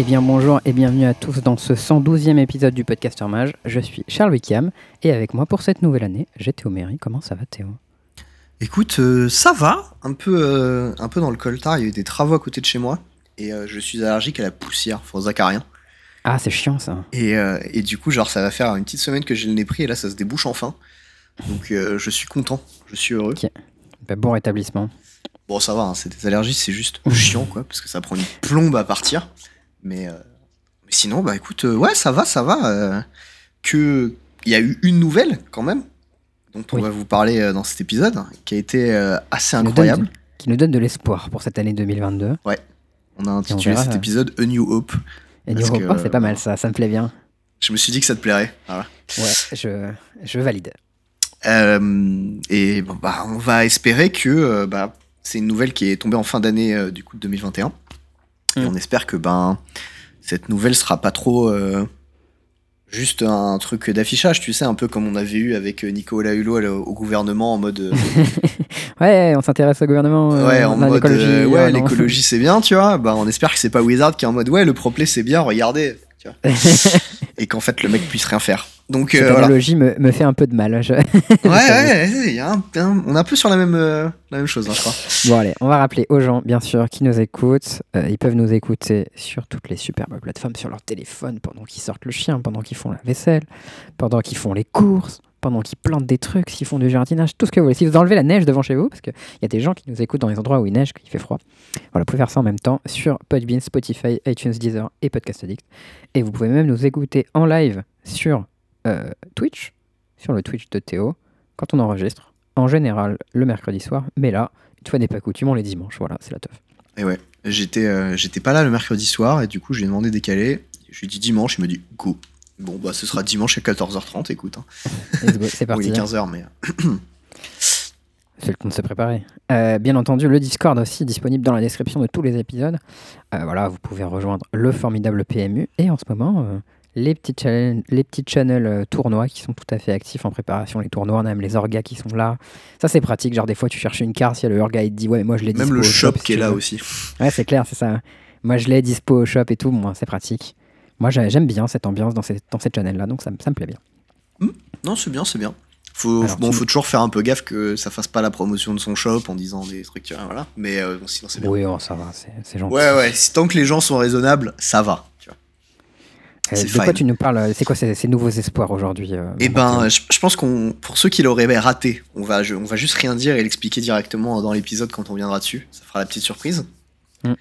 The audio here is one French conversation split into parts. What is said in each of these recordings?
Eh bien bonjour et bienvenue à tous dans ce 112e épisode du Podcaster Mage. Je suis Charles Wickham et avec moi pour cette nouvelle année, j'ai Théo Méry. Comment ça va Théo? Écoute, euh, ça va, un peu, euh, un peu dans le coltard, il y a eu des travaux à côté de chez moi et euh, je suis allergique à la poussière, faut acarien. Ah c'est chiant ça. Et, et du coup, genre ça va faire une petite semaine que j'ai le nez pris et là ça se débouche enfin. Donc je suis content, je suis heureux. Bah, bon rétablissement. Bon ça va, hein, c'est des allergies, c'est juste chiant quoi, parce que ça prend une plombe à partir. Mais, euh, mais sinon, bah écoute, euh, ouais ça va, ça va. euh, que il y a eu une nouvelle quand même, dont on Oui. va vous parler euh, dans cet épisode, qui a été assez Qui nous incroyable. donne- Qui nous donne de l'espoir pour cette année 2022. On a intitulé cet épisode A New Hope. Parce niveau que, oh, c'est pas mal ça, ça me plaît bien. Je me suis dit que ça te plairait. Voilà. Ouais, je, je valide. Euh, et bon, bah, on va espérer que bah, c'est une nouvelle qui est tombée en fin d'année euh, du coup de 2021. Et Mm. on espère que ben cette nouvelle sera pas trop euh, juste un truc d'affichage, tu sais, un peu comme on avait eu avec euh, Nicolas Hulot la- au gouvernement en mode euh, Ouais, on s'intéresse au gouvernement. euh, ouais en mode euh, ouais euh, l'écologie c'est bien, tu vois. Bah on espère que c'est pas Wizard qui est en mode ouais le proplay c'est bien, regardez, tu vois. et qu'en fait le mec puisse rien faire. Donc Cette euh, voilà. analogie me, me fait un peu de mal. je- Ouais, ouais, il y a un- un- on est un peu sur la même, euh, la même chose, hein, je crois. Bon allez, on va rappeler aux gens, bien sûr, qui nous écoutent. Euh, ils peuvent nous écouter sur toutes les superbes plateformes, sur leur téléphone, pendant qu'ils sortent le chien, pendant qu'ils font la vaisselle, pendant qu'ils font les courses, pendant qu'ils plantent des trucs, s'ils font du jardinage, tout ce que vous voulez. Si vous enlevez la neige devant chez vous, parce qu'il y a des gens qui nous écoutent dans les endroits où il neige, qu'il fait froid. Voilà, vous pouvez faire ça en même temps sur Podbean, Spotify, iTunes, Deezer et Podcast Addict. Et vous pouvez même nous écouter en live sur euh, Twitch, sur le Twitch de Théo, quand on enregistre. En général, le mercredi soir, mais là, une fois n'est pas coutume, on les dimanches. Voilà, c'est la teuf. Et ouais, j'étais euh, j'étais pas là le mercredi soir, et du coup, je lui ai demandé décaler. Je lui ai dit dimanche, il m'a dit go. Bon, bah, ce sera dimanche à 14h30, écoute. Hein. C'est parti. il est 15h, mais. euh, C'est le temps de se préparer. Euh, bien entendu, le Discord aussi disponible dans la description de tous les épisodes. Euh, voilà, vous pouvez rejoindre le formidable PMU et en ce moment, euh, les petits, channels, les petits channels tournois qui sont tout à fait actifs en préparation. Les tournois, on a même les orgas qui sont là. Ça, c'est pratique. Genre, des fois, tu cherches une carte, il y a le orga, il te dit Ouais, mais moi je l'ai Même dispo le au shop si qui est là veux. aussi. Ouais, c'est clair, c'est ça. Moi, je l'ai dispo au shop et tout. Moi, c'est pratique. Moi, j'ai- j'aime bien cette ambiance dans ces, dans ces channels-là, donc ça, me- ça me plaît bien. Non, c'est bien, c'est bien. Faut, Alors, bon, faut toujours faire un peu gaffe que ça fasse pas la promotion de son shop en disant des trucs, voilà. Mais euh, bon, sinon, c'est bien. Oui, oh, ça va, c'est gentil. Ouais, ouais, si, tant que les gens sont raisonnables, ça va. C'est de quoi tu nous parles? C'est quoi ces, ces nouveaux espoirs aujourd'hui euh, Eh ben, je, je pense qu'on, pour ceux qui l'auraient raté, on va, je- on va juste rien dire et l'expliquer directement dans l'épisode quand on viendra dessus. Ça fera la petite surprise. Mm.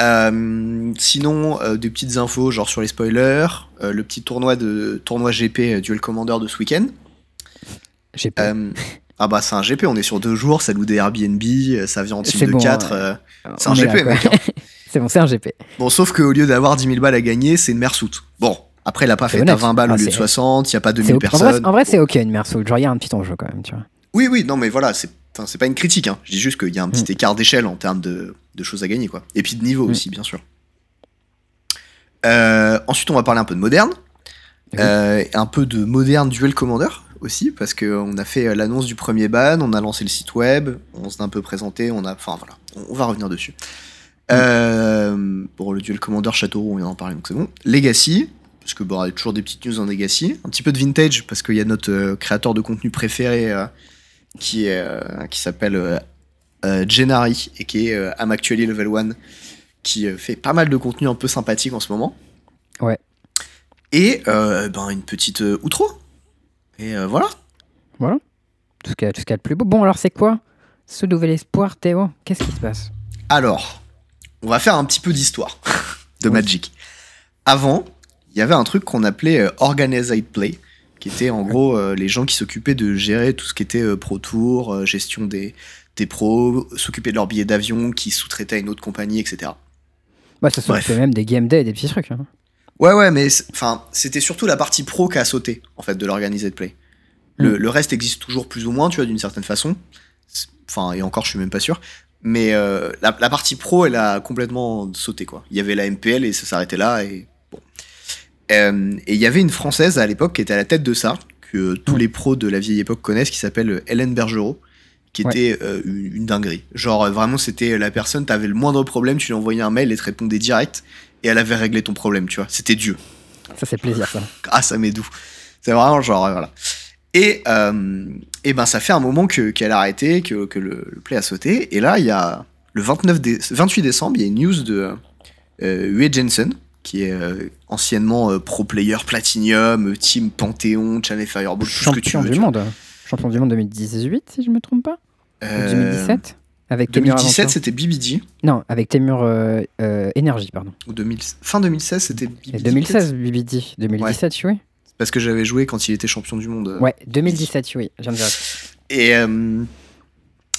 Euh, sinon, euh, des petites infos, genre sur les spoilers, euh, le petit tournoi de tournoi GP Duel Commander de ce week-end. Euh, ah bah c'est un GP, on est sur deux jours, ça loue des Airbnb, ça vient en team de bon, 4. ouais. c'est un GP, là, mec, hein. c'est bon, c'est un GP. Bon, sauf qu'au lieu d'avoir 10 000 balles à gagner, c'est une mersoute. Bon, après, il a pas C'est fait à honnête. 20 balles Ah, au lieu de c'est- 60, il n'y a pas C'est 2000 ok. En vrai, personnes. en vrai, c'est ok une merceau. Genre, il y a un petit enjeu quand même, tu vois. Oui, oui, non, mais voilà, c'est pas une critique. Hein. Je dis juste qu'il y a un petit Mm. écart d'échelle en termes de, de choses à gagner, quoi. Et puis de niveau Mm. aussi, bien sûr. Euh, ensuite, on va parler un peu de moderne. Euh, un peu de moderne Duel Commander aussi, parce qu'on a fait l'annonce du premier ban, on a lancé le site web, on s'est un peu présenté, on a. Enfin voilà, on, on va revenir dessus. Euh, pour le Duel Commander Château, on vient d'en parler, donc c'est bon. Legacy, parce que bon, il y a toujours des petites news en Legacy. Un petit peu de vintage, parce qu'il y a notre euh, créateur de contenu préféré euh, qui, euh, qui s'appelle Gennari et qui est Am Actually Level 1, qui fait pas mal de contenu un peu sympathique en ce moment. Ouais. Et ben, une petite outro. Et voilà. Voilà. Tout ce qu'il y a tout ce qu'il y a de plus beau. Bon, alors, c'est quoi ce nouvel espoir, Théo? Qu'est-ce qui se passe? Alors, on va faire un petit peu d'histoire de. Magic. Avant, il y avait un truc qu'on appelait euh, Organized Play, qui était en gros euh, les gens qui s'occupaient de gérer tout ce qui était euh, Pro Tour, gestion des, des pros, s'occuper de leurs billets d'avion, qui sous-traitaient à une autre compagnie, etc. Bah, ça fait même des game day et des petits trucs. hein. Ouais, ouais, mais enfin, c'était surtout la partie pro qui a sauté, en fait, de l'organised play. Le, Mm. le reste existe toujours plus ou moins, tu vois, d'une certaine façon. Enfin, et encore, je suis même pas sûr. Mais euh, la, la partie pro, elle a complètement sauté, quoi. Il y avait la MPL et ça s'arrêtait là, et bon. Euh, et il y avait une Française à l'époque qui était à la tête de ça, que tous Mm. les pros de la vieille époque connaissent, qui s'appelle Hélène Bergerot, qui Ouais. était euh, une, une dinguerie. Genre, vraiment, c'était la personne, t'avais le moindre problème, tu lui envoyais un mail, elle te répondait direct. et elle avait réglé ton problème, tu vois. C'était Dieu. Ça, c'est plaisir, ça. Ah, ça m'est doux. C'est vraiment genre, voilà. Et, euh, et ben, ça fait un moment que- qu'elle a arrêté, que, que le, le play a sauté. Et là, il y a le 29 dé- 28 décembre, il y a une news de euh, Ue Jensen, qui est euh, anciennement euh, pro player Platinum, Team Panthéon, Channel Fireball, tout ce que tu Champion veux. du monde. Champion du monde 2018, si je me trompe pas. Ou Euh, 2017 Avec Temur 2017, Aventure. c'était BBD. Non, avec Temur Énergie, pardon. Ou 2000 fin 2016, c'était Et BBD. 2016, BBD. 2017, oui. Parce que j'avais joué quand il était champion du monde. Ouais, 2017, oui. Je viens de dire. Et euh,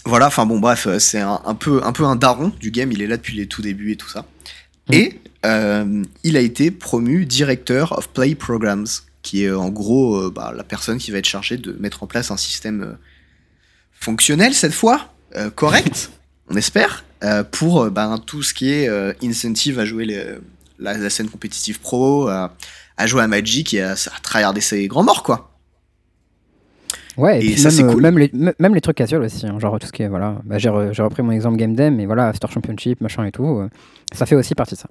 voilà, enfin bon, bref, euh, c'est un, un peu, un peu un daron du game. Il est là depuis les tout débuts et tout ça. Mhm. Et euh, il a été promu directeur of play programs, qui est en gros euh, bah, la personne qui va être chargée de mettre en place un système fonctionnel cette fois, correct, on espère, pour bah, tout ce qui est incentive à jouer les- la, la scène compétitive pro, à, à jouer à Magic et à, à tryharder ses grands morts, quoi. Ouais, et, Et puis ça, même, c'est cool. même, les, me- même les trucs casual aussi. hein, genre tout ce qui est. Voilà. Bah, j'ai, re- j'ai repris mon exemple Game Dem, mais voilà, Store Championship, machin et tout. euh, ça fait aussi partie de ça.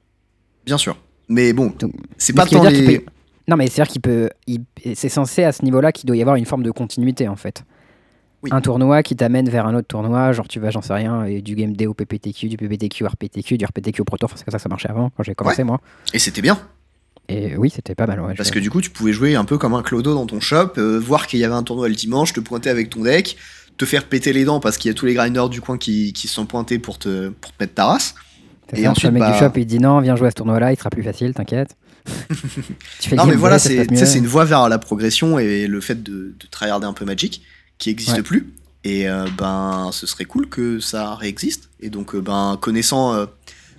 Bien sûr. Mais bon, c'est pas ce tant les... peut- Non, mais c'est-à-dire qu'il peut. il- C'est censé à ce niveau-là qu'il doit y avoir une forme de continuité en fait. Oui. Un tournoi qui t'amène vers un autre tournoi, genre tu vas, j'en sais rien, et du Game Day au PPTQ, du PPTQ au RPTQ, du RPTQ au Pro Tour, enfin, c'est comme ça que ça marchait avant quand j'ai commencé moi. Et c'était bien. Et oui, c'était pas mal, ouais. Parce que du coup, tu pouvais jouer un peu comme un clodo dans ton shop, euh, voir qu'il y avait un tournoi le dimanche, te pointer avec ton deck, te faire péter les dents parce qu'il y a tous les grinders du coin qui, qui se sont pointés pour te, pour te mettre ta race. Et ça, ensuite, le mec bah- du shop il dit non, viens jouer à ce tournoi-là, il sera plus facile, t'inquiète. tu fais Non, mais voilà, c'est une voie vers la progression et le fait de, de tryharder un peu Magic qui existe Ouais. plus. Et euh, ben, ce serait cool que ça réexiste. Et donc, euh, ben, connaissant, euh,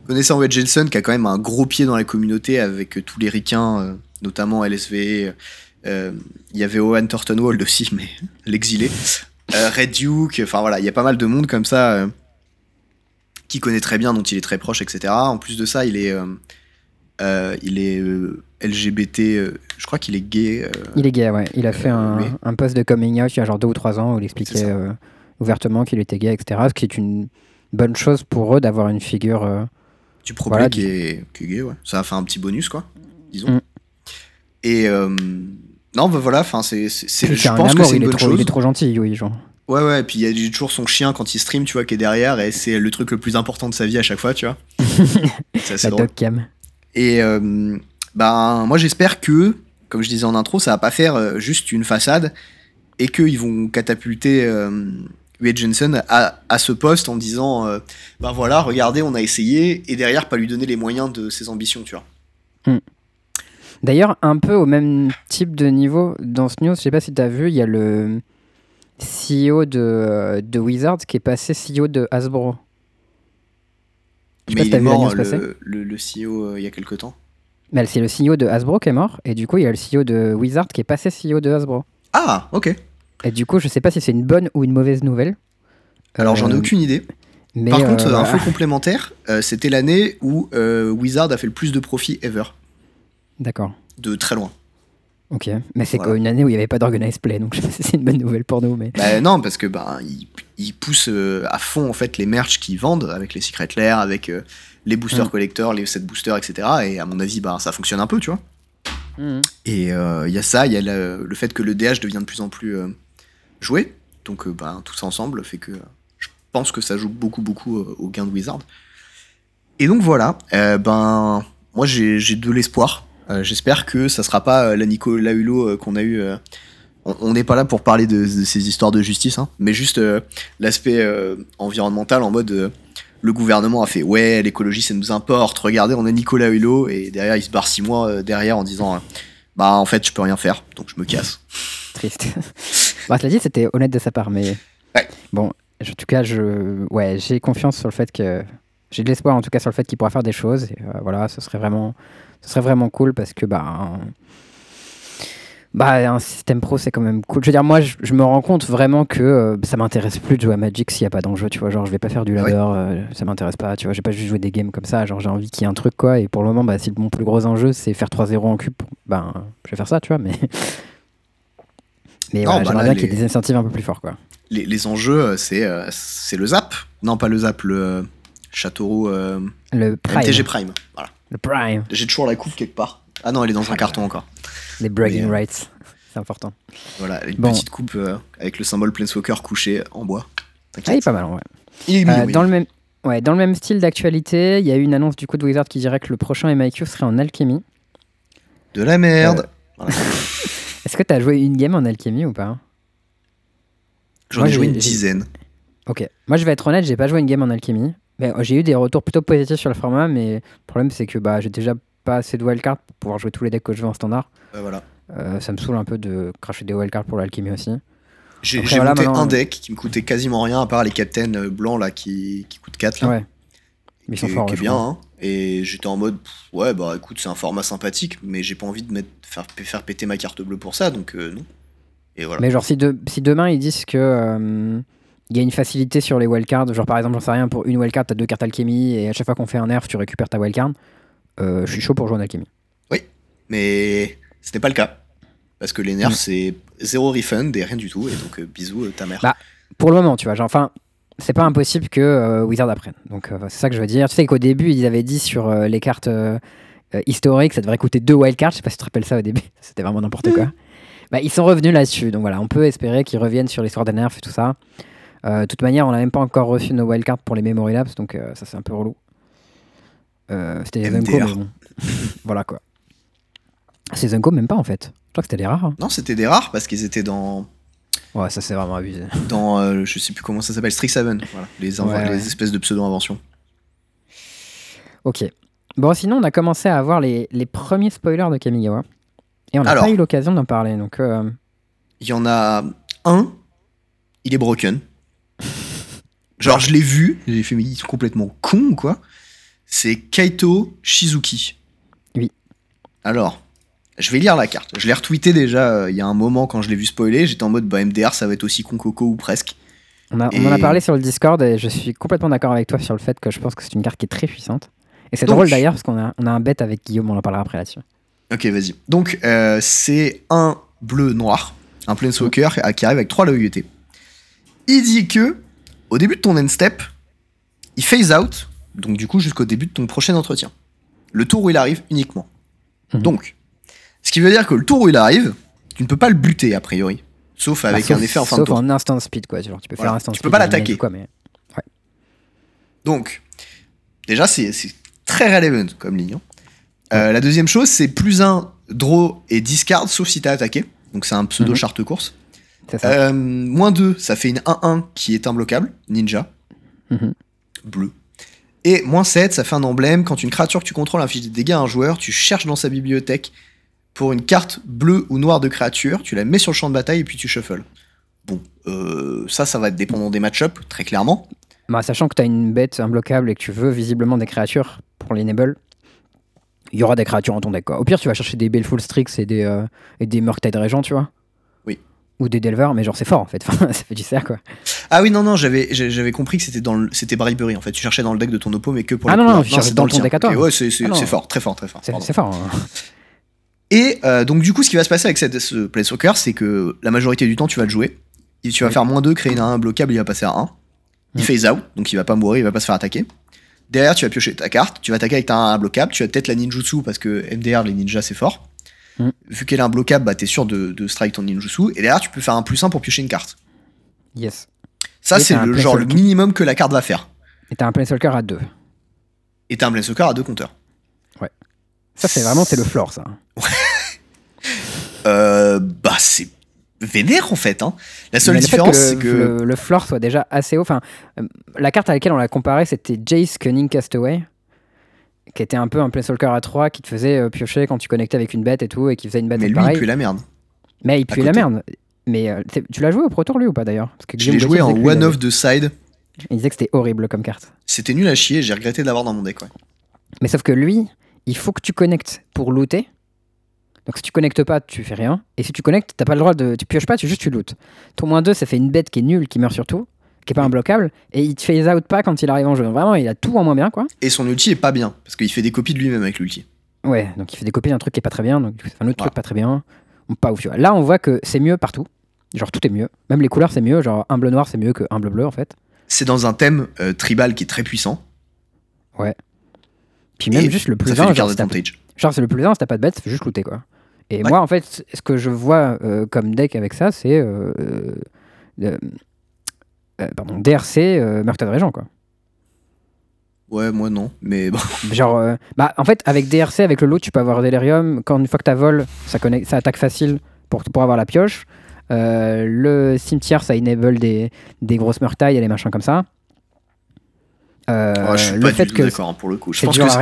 connaissant Wade Jensen, qui a quand même un gros pied dans la communauté avec euh, tous les ricains, euh, notamment LSV, euh, il y avait Owen Thorntonwald aussi, mais l'exilé, Red Duke, enfin voilà, il y a pas mal de monde comme ça qui connaît très bien, dont il est très proche, etc. En plus de ça, il est, euh, euh, il est euh, LGBT, je crois qu'il est gay. Il est gay, ouais. Il a fait un, oui. un post de coming out il y a genre deux ou trois ans où il expliquait ouvertement qu'il était gay, etc. Ce qui est une bonne chose pour eux d'avoir une figure. Du problème Voilà, qui, est, qui est gay, ouais. Ça a fait un petit bonus, quoi, disons. Mm. Et euh, non, bah voilà, enfin, c'est, c'est, je pense que c'est une bonne trop, chose. il est trop gentil, oui, genre. Ouais, ouais, et puis il y a toujours son chien quand il stream, tu vois, qui est derrière, et c'est le truc le plus important de sa vie à chaque fois, tu vois. c'est assez La drôle. cam. Et euh, ben, moi j'espère que, comme je disais en intro, ça va pas faire euh, juste une façade et qu'ils vont catapulter euh, Wade Jensen à, à ce poste en disant euh, ben voilà, regardez, on a essayé, et derrière pas lui donner les moyens de ses ambitions, tu vois. D'ailleurs, un peu au même type de niveau, dans ce news, je sais pas si tu as vu, il y a le CEO de, de Wizards qui est passé CEO de Hasbro. Je sais pas Mais il est mort, le, le, le CEO, euh, il y a quelque temps. Mais c'est le CEO de Hasbro qui est mort, et du coup, il y a le CEO de Wizards qui est passé CEO de Hasbro. Ah, ok. Et du coup, je sais pas si c'est une bonne ou une mauvaise nouvelle. Alors j'en ai Euh, aucune idée. Mais Par contre, euh, info complémentaire, euh, c'était l'année où euh, Wizard a fait le plus de profit ever. D'accord. De très loin. Ok. Mais c'est Voilà. quoi une année où il n'y avait pas d'organized play, donc je sais pas si c'est une bonne nouvelle pour nous. Mais... Bah non, parce que bah, ils, poussent à fond en fait les merch qu'ils vendent avec les Secret Lair, avec les boosters Mm. collectors, les set boosters, etc. Et à mon avis, bah, ça fonctionne un peu, tu vois. Mhm. Et euh, il y a ça, il y a le, le fait que le DH devient de plus en plus euh, joué. Donc euh, bah, tout ça ensemble fait que euh, je pense que ça joue beaucoup, beaucoup euh, au gain de Wizard. Et donc voilà, ben moi j'ai de l'espoir. J'espère que ça sera pas la Nicolas Hulot qu'on a eu. on- n'est pas là pour parler de, ces histoires de justice, hein, mais juste l'aspect environnemental en mode le gouvernement a fait ouais l'écologie ça nous importe. Regardez on a Nicolas Hulot et derrière il se barre six mois derrière en disant bah en fait je peux rien faire donc je me casse. Triste. bah, cela dit, c'était honnête de sa part, mais. Ouais. Bon, en tout cas, je... ouais, j'ai confiance sur le fait que. J'ai de l'espoir en tout cas sur le fait qu'il pourra faire des choses. Et euh, voilà, ce serait vraiment, ce serait vraiment cool parce que bah, un... bah, un système pro c'est quand même cool. Je veux dire, moi, je, je me rends compte vraiment que euh, ça m'intéresse plus de jouer à Magic s'il n'y a pas d'enjeu. Tu vois, genre, je vais pas faire du Ah ouais. ladder, euh, ça m'intéresse pas. Tu vois, j'ai pas juste jouer des games comme ça. Genre, j'ai envie qu'il y ait un truc quoi. Et pour le moment, bah, si mon plus gros enjeu c'est faire 3-0 en cube, ben, je vais faire ça, tu vois. Mais mais voilà, bah j'aimerais là, bien qu'il y ait les- des incentives un peu plus forts quoi. Les, les enjeux euh, c'est euh, c'est le Zap, non pas le Zap, le euh, Châteauroux Le Prime. MTG Prime. Voilà. Le Prime. J'ai toujours la coupe quelque part. Ah non, elle est dans un carton encore. Les bragging Mais, rights. C'est important. Voilà, une Bon. petite coupe euh, avec le symbole Planeswalker couché en bois. Ah, il est pas mal, vrai. Il est Euh, dans, le même, ouais, dans le même style d'actualité, il y a eu une annonce du coup de Wizard qui dirait que le prochain MIQ serait en alchimie. De la merde. Est-ce que tu as joué une game en alchimie ou pas? J'en ai joué une dizaine. Ok. Moi, je vais être honnête, j'ai pas joué une game en alchimie. Mais euh, j'ai eu des retours plutôt positifs sur le format, mais le problème c'est que bah, j'ai déjà pas assez de wildcards pour pouvoir jouer tous les decks que je veux en standard. Ouais, voilà. Euh, ça me saule un peu de cracher des wildcards pour l'alchimie aussi. J'ai voilà, monté un deck qui me coûtait quasiment rien à part les captains euh, blancs là qui, qui coûtent 4 là. Ouais. Mais ils sont qui, forts. qui est bien. hein. Et j'étais en mode, pff, ouais, bah écoute, c'est un format sympathique, mais j'ai pas envie de mettre, faire, faire péter ma carte bleue pour ça, donc euh, non. Et voilà. Mais genre, si, de- si demain ils disent que euh, il y a une facilité sur les wildcards, genre par exemple, j'en sais rien, pour une wildcard, t'as deux cartes alchimie, et à chaque fois qu'on fait un nerf, tu récupères ta wildcard, euh, je suis chaud pour jouer en alchimie. Mais ce n'est pas le cas. Parce que les nerfs, Mm. c'est zéro refund et rien du tout. Et donc, euh, bisous, ta mère. Bah, Pour le moment, tu vois, genre, enfin, c'est pas impossible que euh, Wizard apprenne. Donc, euh, c'est ça que je veux dire. Tu sais qu'au début, ils avaient dit sur euh, les cartes historiques, ça devrait coûter deux wildcards. Je sais pas si tu te rappelles ça au début, c'était vraiment n'importe quoi. Bah, ils sont revenus là-dessus. Donc voilà, on peut espérer qu'ils reviennent sur l'histoire des nerfs et tout ça. De toute manière, on n'a même pas encore reçu nos wildcards pour les Memory Labs, donc ça c'est un peu relou. C'était des Zenko, mais bon. voilà quoi. C'est Zenko, même pas en fait. Je crois que c'était des rares. hein. Non, c'était des rares parce qu'ils étaient dans, Ouais, ça c'est vraiment abusé. dans euh, je sais plus comment ça s'appelle, Strixhaven. Voilà, les, invo- Ouais, les ouais. espèces de pseudo-inventions. Ok. Bon, sinon, on a commencé à avoir les, les premiers spoilers de Kamigawa. Et on n'a pas eu l'occasion d'en parler. Donc, euh, Il y en a un, il est broken. Genre, je l'ai vu, j'ai fait, mais ils sont complètement cons ou quoi C'est Kaito Shizuki. Oui. Alors, je vais lire la carte. Je l'ai retweeté déjà euh, il y a un moment quand je l'ai vu spoiler. J'étais en mode, bah, MDR, ça va être aussi con coco ou presque. on, a- on en a parlé sur le Discord et je suis complètement d'accord avec toi sur le fait que je pense que c'est une carte qui est très puissante. Et c'est drôle d'ailleurs parce qu'on a, on a un bet avec Guillaume, on en parlera après là-dessus. Ok, vas-y. Donc, euh, c'est un bleu-noir, un Planeswalker euh, qui arrive avec 3 loyautés. Il dit que, au début de ton end step, il phase out, donc du coup jusqu'au début de ton prochain entretien. Le tour où il arrive uniquement. Mhm. Donc, ce qui veut dire que le tour où il arrive, tu ne peux pas le buter a priori. Sauf avec Bah, sauf- un effet en fin de Sauf tour. en instant speed, quoi. Genre, tu peux Voilà. faire instant Tu speed. peux pas l'attaquer. mais... Donc, déjà, c'est très relevant comme ligne. hein. Euh, la deuxième chose, c'est plus un draw et discard, sauf si t'as attaqué. Donc, c'est un pseudo Mhm. charte course. Ça. Euh, moins 2, ça fait une 1-1 qui est imbloquable, ninja, Mhm. bleu. Et moins 7, ça fait un emblème. Quand une créature que tu contrôles inflige des dégâts à un joueur, tu cherches dans sa bibliothèque pour une carte bleue ou noire de créature, tu la mets sur le champ de bataille et puis tu shuffles. Bon, euh, ça, ça va être dépendant des match-up, très clairement. Bah, sachant que tu as une bête imbloquable et que tu veux visiblement des créatures pour l'enable, il y aura des créatures en ton deck. Quoi. Au pire, tu vas chercher des Baleful Strix et des, euh, et des Murktide Régents, tu vois. Oui. Ou des Delver, mais genre c'est fort en fait. Ça fait du cerf quoi. Ah oui, non, non, j'avais compris que c'était dans le- c'était Bribery en fait. Tu cherchais dans le deck de ton oppo, mais que pour Ah les non, non, couleurs. tu cherchais c'est dans le ton tien. deck à toi. Ok, ouais, c'est c'est- Ah non. c'est fort, très fort, très fort. C'est c'est fort. hein. Et euh, donc, du coup, ce qui va se passer avec cette, ce Planeswalker, c'est que la majorité du temps, tu vas le jouer. Et tu vas Oui. faire moins 2, créer une 1 bloquable, il va passer à 1. Il Mm. phase out, donc il va pas mourir, il va pas se faire attaquer. Derrière, tu vas piocher ta carte, tu vas attaquer avec ta 1 bloquable, tu vas peut-être la ninjutsu parce que MDR, les ninjas, c'est fort. Mm. Vu qu'elle est un bloquable, bah, t'es sûr de, de strike ton ninjutsu. Et derrière, tu peux faire un plus 1 pour piocher une carte. Yes. Ça, c'est un le genre le minimum que la carte va faire. Et t'as un Planeswalker à 2. Et t'as un Planeswalker à deux compteurs. Ça, c'est vraiment c'est le floor, ça. Euh, bah, c'est vénère en fait. Hein. La seule Mais le différence, le, c'est que. le, le floor soit déjà assez haut. Enfin, euh, la carte à laquelle on l'a comparé, c'était Jace Cunning Castaway, qui était un peu un Planeswalker à 3 qui te faisait euh, piocher quand tu connectais avec une bête et tout, et qui faisait une bête Mais lui, pareil. il pue la merde. Mais il pue la merde. Mais euh, tu l'as joué au Pro Tour lui ou pas d'ailleurs? Je l'ai joué en disait que lui, il one avait- of the side. Il disait que c'était horrible comme carte. C'était nul à chier, j'ai regretté de l'avoir dans mon deck. Ouais. Mais sauf que lui, il faut que tu connectes pour looter. Donc si tu connectes pas, tu fais rien. Et si tu connectes, t'as pas le droit de. Tu pioches pas, tu juste tu lootes. Ton moins 2, ça fait une bête qui est nulle, qui meurt surtout, qui est pas imbloquable. Et il te phase out pas quand il arrive en jeu. Vraiment, il a tout en moins bien quoi. Et son ulti est pas bien, parce qu'il fait des copies de lui-même avec l'ulti. Ouais, donc il fait des copies d'un truc qui est pas très bien, donc fait un autre Voilà. truc pas très bien. Pas ouf, tu vois. Là, on voit que c'est mieux partout. Genre tout est mieux. Même les couleurs, c'est mieux. Genre un bleu noir, c'est mieux que un bleu bleu en fait. C'est dans un thème euh, tribal qui est très puissant. Puis même Et juste le plus ça fait 1, du genre, t'as- c'est le plus 1, si t'as pas de bête, juste looter quoi. Et Ouais. moi, en fait, ce que je vois euh, comme deck avec ça, c'est. euh, euh, pardon, DRC, Meurtre de Régent quoi. Ouais, moi non, mais bon. Genre, bah, en fait, avec DRC, avec le lot, tu peux avoir Delirium. Quand une fois que tu vol, ça, connecte, ça attaque facile pour, pour avoir la pioche. Le cimetière, ça enable des, des grosses meurtailles et des machins comme ça. Euh, Ouais, je suis le pas fait du tout d'accord hein, pour le coup. Je pense, que ça-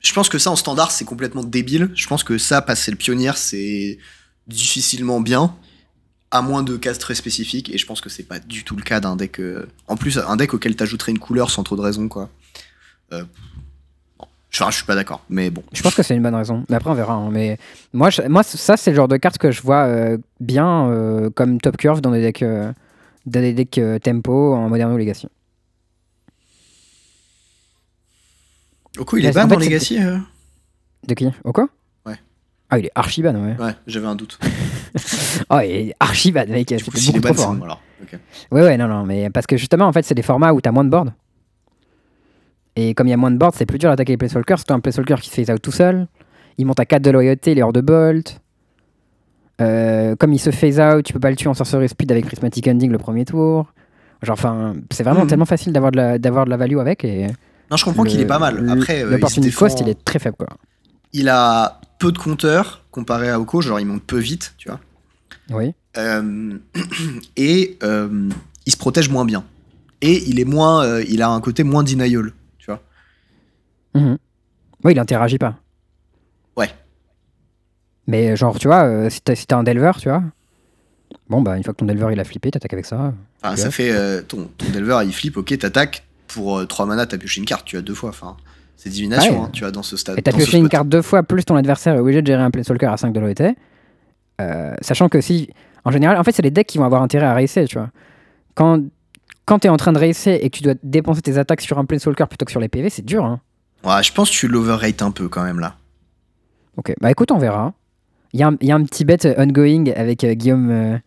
je pense que ça en standard c'est complètement débile. Je pense que ça, passer le pionnier, c'est difficilement bien. À moins de cases très spécifiques, et je pense que c'est pas du tout le cas d'un deck. euh, En plus, un deck auquel t'ajouterais une couleur sans trop de raison, quoi. Euh. Je, suis pas d'accord, mais bon. Je pense que c'est une bonne raison. Mais après, on verra. hein. Mais moi, je- moi ça, c'est le genre de carte que je vois euh, bien euh, comme top curve dans des decks, euh, dans des decks tempo en Modern ou Legacy. Oko, il est ban en dans fait, Legacy euh De qui? Au quoi? Ouais. Ah, il est archi ban, ouais. Ouais, j'avais un doute. Oh, il est archi ban, mec. Du coup, est ban, fort. hein. alors. Ouais, ouais, non, non, mais parce que justement, en fait, c'est des formats où t'as moins de board. Et comme il y a moins de board, c'est plus dur d'attaquer les Planeswalkers. C'est un Planeswalker qui se phase out tout seul. Il monte à 4 de loyauté, il est hors de bolt. Euh, comme il se phase out, tu peux pas le tuer en sorcery speed avec Prismatic Ending le premier tour. Genre, enfin, c'est vraiment Mhm. tellement facile d'avoir de, la, d'avoir de la value avec. Et Non, je comprends qu'il est pas mal. Après, l'opportunity défend- cost, il est très faible, quoi. il a peu de compteurs comparé à Oko, genre il monte peu vite, tu vois. Oui. Euh, et euh, il se protège moins bien. Et il est moins, euh, il a un côté moins denial, tu vois. Mhm. Oui, il interagit pas. Ouais. Mais genre, tu vois, si t'as si un Delver, tu vois. Bon, bah, une fois que ton Delver il a flippé, t'attaques avec ça. Enfin, ça fait ton, ton Delver, il flippe, ok, t'attaques pour 3 mana, t'as pioché une carte, tu as deux fois. Enfin, c'est divination, Ouais. hein, tu vois, dans ce stade. Et t'as pioché une carte deux fois, plus ton adversaire est obligé de gérer un Planeswalker à 5 de l'OET. Euh, sachant que si. En général, en fait, c'est les decks qui vont avoir intérêt à racer, tu vois. Quand, quand t'es en train de racer et que tu dois dépenser tes attaques sur un Planeswalker plutôt que sur les PV, c'est dur, hein. Ouais, je pense que tu l'overrate un peu quand même là. Ok, bah écoute, on verra. Il y, a un- il y a un petit bet euh, ongoing avec euh, Guillaume, euh,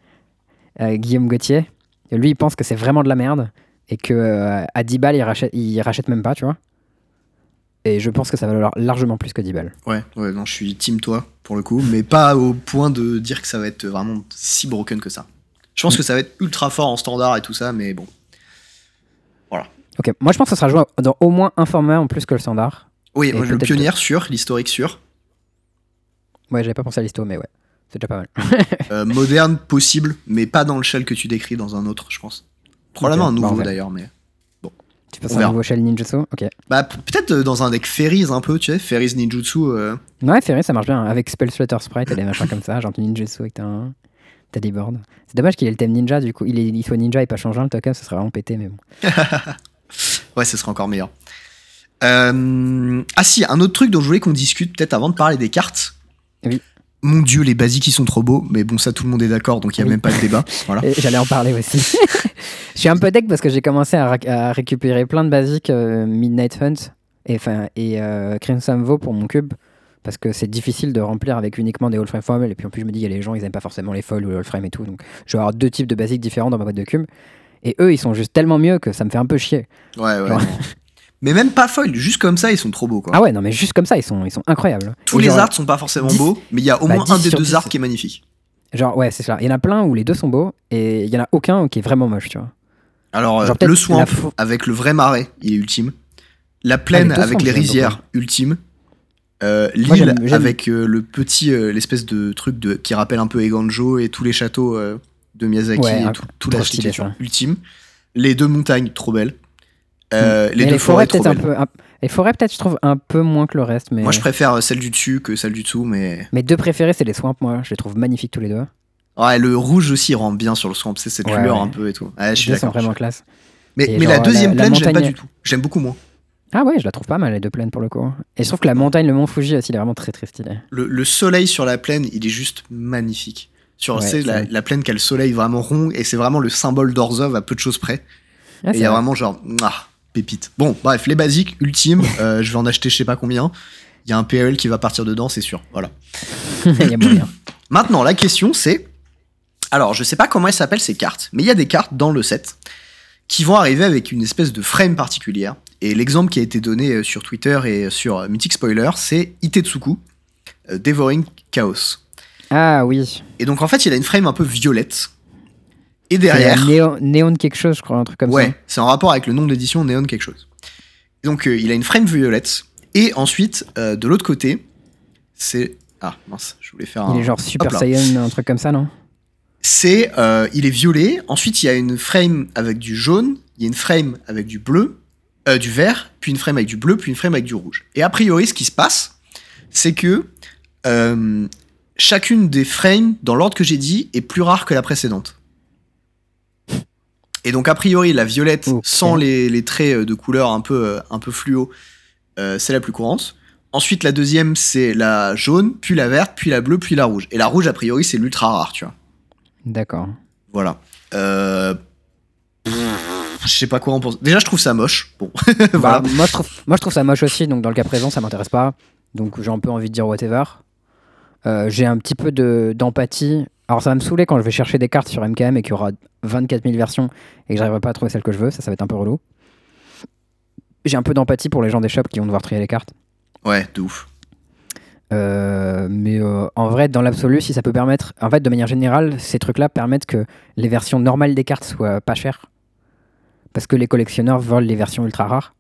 euh, Guillaume Gauthier. Lui, il pense que c'est vraiment de la merde et que euh, à 10 balles, il rachète, il rachète même pas, tu vois. Et je pense que ça va valoir largement plus que 10 balles. Ouais, ouais, non, je suis team toi pour le coup, mais pas au point de dire que ça va être vraiment si broken que ça. Je pense Mm. que ça va être ultra fort en standard et tout ça, mais bon. Ok, moi je pense que ça sera joué dans au moins un format en plus que le standard. Oui, moi, le pionnier sûr, l'historique sûr. Ouais, j'avais pas pensé à l'histo, mais ouais, c'est déjà pas mal. Euh, moderne possible, mais pas dans le shell que tu décris dans un autre, je pense. Probablement un bah, nouveau d'ailleurs, mais. Tu passes On un nouveau shell ninjutsu Ok. Bah, peut-être euh, dans un deck Fairies un peu, tu sais, Fairies Ninjutsu. euh, Ouais, Ferry, ça marche bien. Avec Spell Slutter Sprite et des machins comme ça, genre ninjutsu avec un. T'as des boards. C'est dommage qu'il ait le thème ninja, du coup. Il, est, il soit ninja et pas changeant, le token, ça serait vraiment pété, mais bon. Ouais, ce serait encore meilleur. Euh, Ah si, un autre truc dont je voulais qu'on discute peut-être avant de parler des cartes. Oui. Mon dieu, les basiques ils sont trop beaux, mais bon, ça tout le monde est d'accord, donc il y a Oui. même pas de débat. Voilà. J'allais en parler aussi. Je suis un peu deck parce que j'ai commencé à, récupérer plein de basiques euh, Midnight Hunt et, enfin, et euh, Crimson Vow pour mon cube. Parce que c'est difficile de remplir avec uniquement des All Frame. Et puis en plus, je me dis, il y a les gens, ils aiment pas forcément les foils ou les All Frame et tout. Donc je vais avoir deux types de basiques différents dans ma boîte de cube. Et eux, ils sont juste tellement mieux que ça me fait un peu chier. Ouais, ouais. Genre-. Mais même pas foil, juste comme ça, ils sont trop beaux quoi. Ah ouais, non, mais juste comme ça, ils sont, ils sont incroyables. Tous Et les genre- arts sont pas forcément 10 beaux, mais il y a au bah, moins 10 un des deux 10. arts qui est magnifique. Genre, ouais, c'est ça. Il y en a plein où les deux sont beaux et il y en a aucun qui est vraiment moche, tu vois. Alors, euh, Genre, le swamp la avec le vrai marais, il est ultime. La plaine deux avec les rizières, ultime. Euh, L'île avec euh, le petit, euh, l'espèce de truc de, qui rappelle un peu Eganjo et tous les châteaux de Miyazaki Ouais, et tout, toute l'architecture ultime. Les deux montagnes, trop belles. Euh, Les Mais deux forêts, trop peut-être un peu. un- Les forêts, peut-être, je trouve un peu moins que le reste. Mais... Moi, je préfère euh, celle du dessus que celle du dessous, mais Mes deux préférés, c'est les swamps, moi. Je les trouve magnifiques tous les deux. ouais, le rouge aussi rend bien sur le swamp, c'est cette Ouais, lueur ouais. un peu et tout. Ouais, je suis Les deux sont d'accord. vraiment classe. Mais, Et mais genre, la deuxième la- la plaine, j'aime pas du tout. J'aime beaucoup moins. Ah ouais, je la trouve pas mal, les deux plaines pour le coup. Et je trouve que la montagne, le mont Fuji aussi, il est vraiment très très stylé. Le, le soleil sur la plaine, il est juste magnifique. Sur Ouais, tu sais, c'est la, vrai. la plaine qui a le soleil vraiment rond, et c'est vraiment le symbole d'Orzhov à peu de choses près. Ah, et il y a vrai. vraiment genre, mouah, pépite. Bon, bref, les basiques, ultimes, euh, je vais en acheter je sais pas combien. Il y a un PL qui va partir dedans, c'est sûr. Voilà. il y a moyen. Maintenant, la question c'est. Alors, je sais pas comment elles s'appellent ces cartes, mais il y a des cartes dans le set qui vont arriver avec une espèce de frame particulière Et l'exemple qui a été donné euh, sur Twitter et sur Mythic Spoiler, c'est Itetsuku, euh, Devouring Chaos. Ah oui. Et donc en fait, il a une frame un peu violette. Et derrière, Néon, Néon quelque chose, je crois, un truc comme ouais, ça. c'est en rapport avec le nom d'édition Neon quelque chose. Donc euh, il a une frame violette. Et ensuite, euh, de l'autre côté, c'est ah mince, je voulais faire un. Il est genre Super. Saiyan, un truc comme ça, non? C'est euh, il est violet. Ensuite, il y a une frame avec du jaune, il y a une frame avec du bleu, du vert, puis une frame avec du bleu, puis une frame avec du rouge. Et a priori, ce qui se passe, c'est que chacune des frames, dans l'ordre que j'ai dit, est plus rare que la précédente. Et donc, a priori, la violette, Ok. sans les, les traits euh, de couleur un peu, euh, un peu fluo, euh, c'est la plus courante. Ensuite, la deuxième, c'est la jaune, puis la verte, puis la bleue, puis la rouge. Et la rouge, a priori, c'est l'ultra rare, tu vois. D'accord. Voilà. Euh... Je sais pas quoi en penser. Déjà, je trouve ça moche. Bon. voilà. Bah, moi, je trouve, moi, je trouve ça moche aussi, donc dans le cas présent, ça m'intéresse pas. Donc j'ai un peu envie de dire whatever. Euh, j'ai un petit peu de- d'empathie. Alors ça va me saouler quand je vais chercher des cartes sur MKM et qu'il y aura 24 000 versions et que j'arriverai pas à trouver celle que je veux. Ça, ça va être un peu relou. J'ai un peu d'empathie pour les gens des shops qui vont devoir trier les cartes. Ouais, de ouf. Euh, mais euh, en vrai, dans l'absolu, si ça peut permettre, en fait, de manière générale, ces trucs-là permettent que les versions normales des cartes soient pas chères, parce que les collectionneurs volent les versions ultra rares.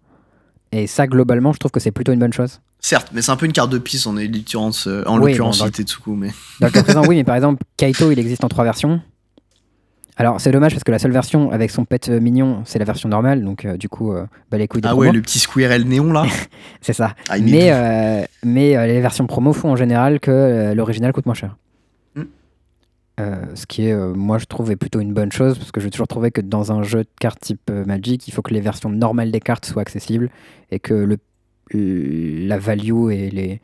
Et ça, globalement, je trouve que c'est plutôt une bonne chose. Certes, mais c'est un peu une carte de piste en l'occurrence, euh, en Oui, l'occurrence bon, le- Itetsuku, mais Dans le cas présent, oui, mais par exemple, Kaito, il existe en trois versions. Alors, c'est dommage parce que la seule version avec son pet euh, mignon, c'est la version normale, donc euh, du coup, euh, bah, les couilles des ah promos. ouais, le petit Squirrel néon là. c'est ça. Ah, Mais, euh, mais les versions promo font en général que l'original coûte moins cher. Mm. Euh, ce qui est, moi je trouve, est plutôt une bonne chose parce que j'ai toujours trouvé que dans un jeu de cartes type Magic, il faut que les versions normales des cartes soient accessibles et que le, la value et les,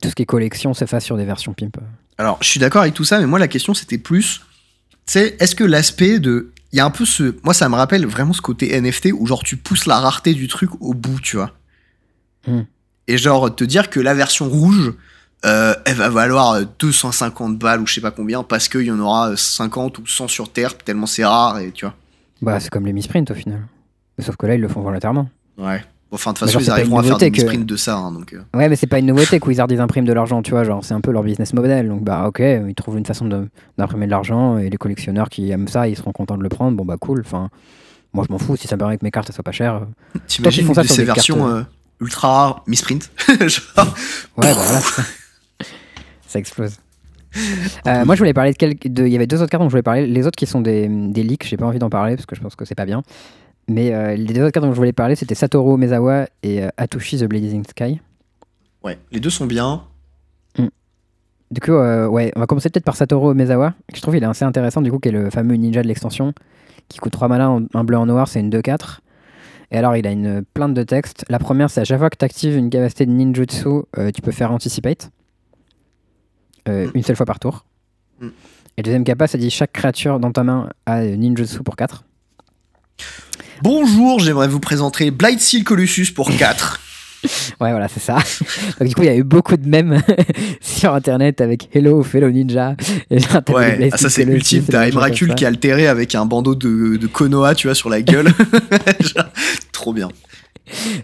tout ce qui est collection se fasse sur des versions pimp. Alors, je suis d'accord avec tout ça, mais moi la question c'était plus, sais, est-ce que l'aspect de, il y a un peu ce, moi ça me rappelle vraiment ce côté NFT où genre tu pousses la rareté du truc au bout, tu vois. Hmm. Et genre te dire que la version rouge, euh, elle va valoir euh, 250 balles ou je sais pas combien parce qu'il y en aura euh, 50 ou 100 sur Terre tellement c'est rare et tu vois. Bah, c'est comme les misprint au final. Sauf que là, ils le font volontairement. Ouais. Enfin de toute façon genre, ils arriveront à faire des que- sprints de ça, hein, donc. euh. Ouais, mais c'est pas une nouveauté que Wizard ils impriment de l'argent, tu vois. Genre, c'est un peu leur business model. Donc, bah, ok, ils trouvent une façon d'imprimer de l'argent et les collectionneurs qui aiment ça, ils seront contents de le prendre. Bon, bah, cool. Enfin, moi, je m'en fous si ça me permet que mes cartes elles soient pas chères. euh. T'imagines de ces versions euh, ultra rares, misprint? Genre, Ouais, bah, voilà. ça. ça explose. Euh, moi, je voulais parler de quelques. de- Il y avait deux autres cartes dont je voulais parler. Les autres qui sont des, des leaks, j'ai pas envie d'en parler parce que je pense que c'est pas bien. Mais euh, les deux autres cartes dont je voulais parler, c'était Satoru Mezawa et euh, Atushi the Blazing Sky. Ouais, les deux sont bien. Du coup, euh, ouais, on va commencer peut-être par Satoru Mezawa. que Je trouve qu'il est assez intéressant, du coup, qui est le fameux ninja de l'extension, qui coûte 3 mana, en- un bleu en noir, c'est une 2-4. Et alors, il a une plainte de texte. La première, c'est à chaque fois que tu actives une capacité de ninjutsu, euh, tu peux faire anticipate. Mm. Une seule fois par tour. Mm. Et deuxième capa, ça dit chaque créature dans ta main a ninjutsu pour 4. Bonjour, j'aimerais vous présenter Blight Seal Colossus pour 4. Ouais, voilà, c'est ça. Donc, du coup, il y a eu beaucoup de mèmes sur internet avec Hello, fellow ninja. Et ouais, ah, ça c'est ultime. T'as Emrakul qui est altéré avec un bandeau de, de Konoha, tu vois, sur la gueule. Trop bien.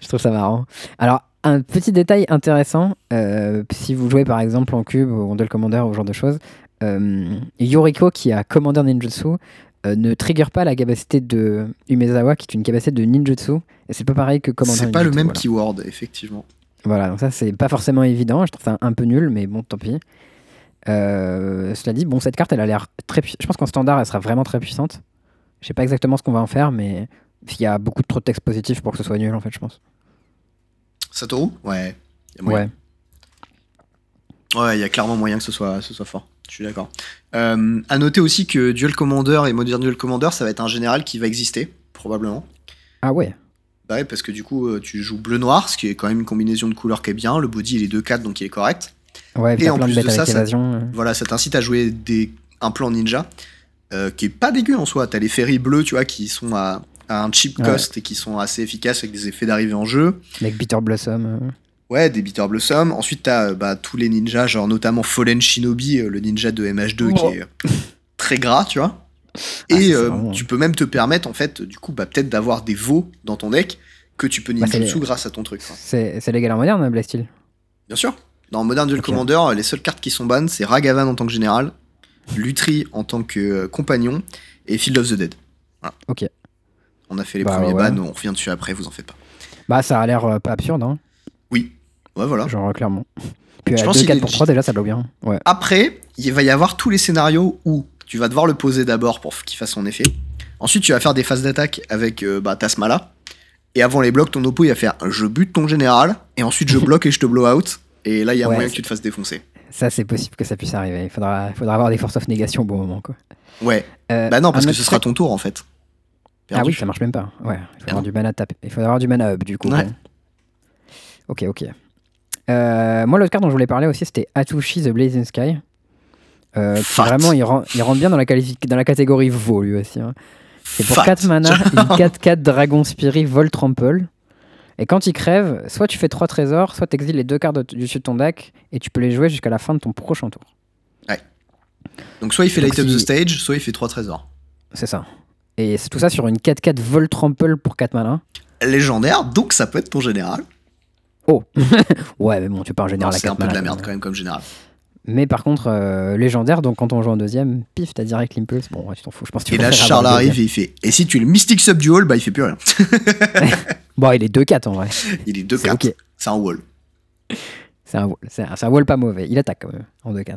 Je trouve ça marrant. Alors, un petit détail intéressant, euh, si vous jouez par exemple en cube ou en duel commander ou ce genre de choses, euh, Yoriko qui a Commander Ninjutsu ne trigger pas la capacité de Umezawa qui est une capacité de Ninjutsu. Et c'est pas pareil que Commander C'est pas le même voilà. keyword, effectivement. Voilà, donc ça c'est pas forcément évident. Je trouve ça un peu nul, mais bon, tant pis. Euh, cela dit, bon, cette carte elle a l'air très puissante. Je pense qu'en standard elle sera vraiment très puissante. Je sais pas exactement ce qu'on va en faire, mais il y a beaucoup trop de texte positif pour que ce soit nul en fait, je pense. Satoru? Ouais. y a moyen. Ouais. Ouais, il y a clairement moyen que ce soit, ce soit fort. Je suis d'accord. Euh, à noter aussi que Duel Commander et Modern Duel Commander, ça va être un général qui va exister, probablement. Ah ouais. Bah ouais, parce que du coup, euh, tu joues bleu-noir, ce qui est quand même une combinaison de couleurs qui est bien. Le body, il est 2-4, donc il est correct. Ouais, Et en de plus de ça, ça- euh. Voilà, ça t'incite à jouer des, un plan ninja, euh, qui est pas dégueu en soi. T'as les ferries bleus, tu vois, qui sont à, à un cheap Ouais. cost et qui sont assez efficaces avec des effets d'arrivée en jeu. Avec Bitter Blossom. Ouais, des Bitter Blossom. Ensuite, t'as euh, bah, tous les ninjas, genre notamment Fallen Shinobi, euh, le ninja de MH2 Oh. qui est euh, très gras, tu vois. Ah, Et euh, tu peux même te permettre, en fait, du coup, bah, peut-être d'avoir des veaux dans ton deck que tu peux Bah, c'est ninjutsu les- grâce à ton truc. C'est c'est légal en moderne, Blast Steel Bien sûr. Dans Modern Duel. Commander, les seules cartes qui sont bannes, c'est Ragavan en tant que général, Lutri en tant que euh, compagnon et Field of the Dead. Voilà. Ok. On a fait les Bah, premiers ouais. bans, on revient dessus après, vous en faites pas. Bah, ça a l'air euh, pas absurde, hein. Ouais, voilà. genre euh, clairement. Puis Je à pense 2 qu'il 4 est pour legit. 3 déjà ça bloque bien. Ouais. Après, il va y avoir tous les scénarios où tu vas devoir le poser d'abord pour qu'il fasse son effet. Ensuite, tu vas faire des phases d'attaque avec euh, bah, ta Smala. Et avant les blocs, ton oppo il va faire je bute ton général. Et ensuite, je bloque et je te blow out. Et là, il y a Ouais, moyen que tu te fasses défoncer. Ça c'est possible que ça puisse arriver. Il faudra, faudra avoir des forces of négation au bon moment quoi. Ouais. Euh, Bah non, parce que ce sera ton tour en fait. Ah oui, ça marche même pas. Ouais, il faut Ah avoir du mana tap. Il faut avoir du mana up du coup. Ouais. Ok, ok. Euh, moi, l'autre carte dont je voulais parler aussi, c'était Atushi the Blazing Sky. Euh, qui vraiment, il, ren- il rentre bien dans la, qualifi- dans la catégorie Vo lui aussi. hein. C'est pour Fat. 4 mana, une 4-4 Dragon Spirit Vol Trample. Et quand il crève, soit tu fais 3 trésors, soit tu exiles les deux cartes du dessus de ton deck et tu peux les jouer jusqu'à la fin de ton prochain tour. Donc soit il fait Light Up the Stage, soit il fait 3 trésors. C'est ça. Et c'est tout ça sur une 4-4 Vol Trample pour 4 mana. Légendaire, donc ça peut être ton général. Oh Ouais, mais bon, tu pas en Non, général à c'est un 4 peu de la merde quand même comme général. Mais par contre, euh, légendaire, donc quand on joue en deuxième, pif, t'as direct l'impulse. Bon, ouais, tu t'en fous, je pense que tu Et là, Charles arrive et il fait Et si tu es le Mystic Subdual, bah il fait plus rien. Bon, il est 2-4 en vrai. Il est 2 C'est 4 un wall. C'est un, wall- c'est un, c'est un wall pas mauvais. Il attaque quand même en 2-4.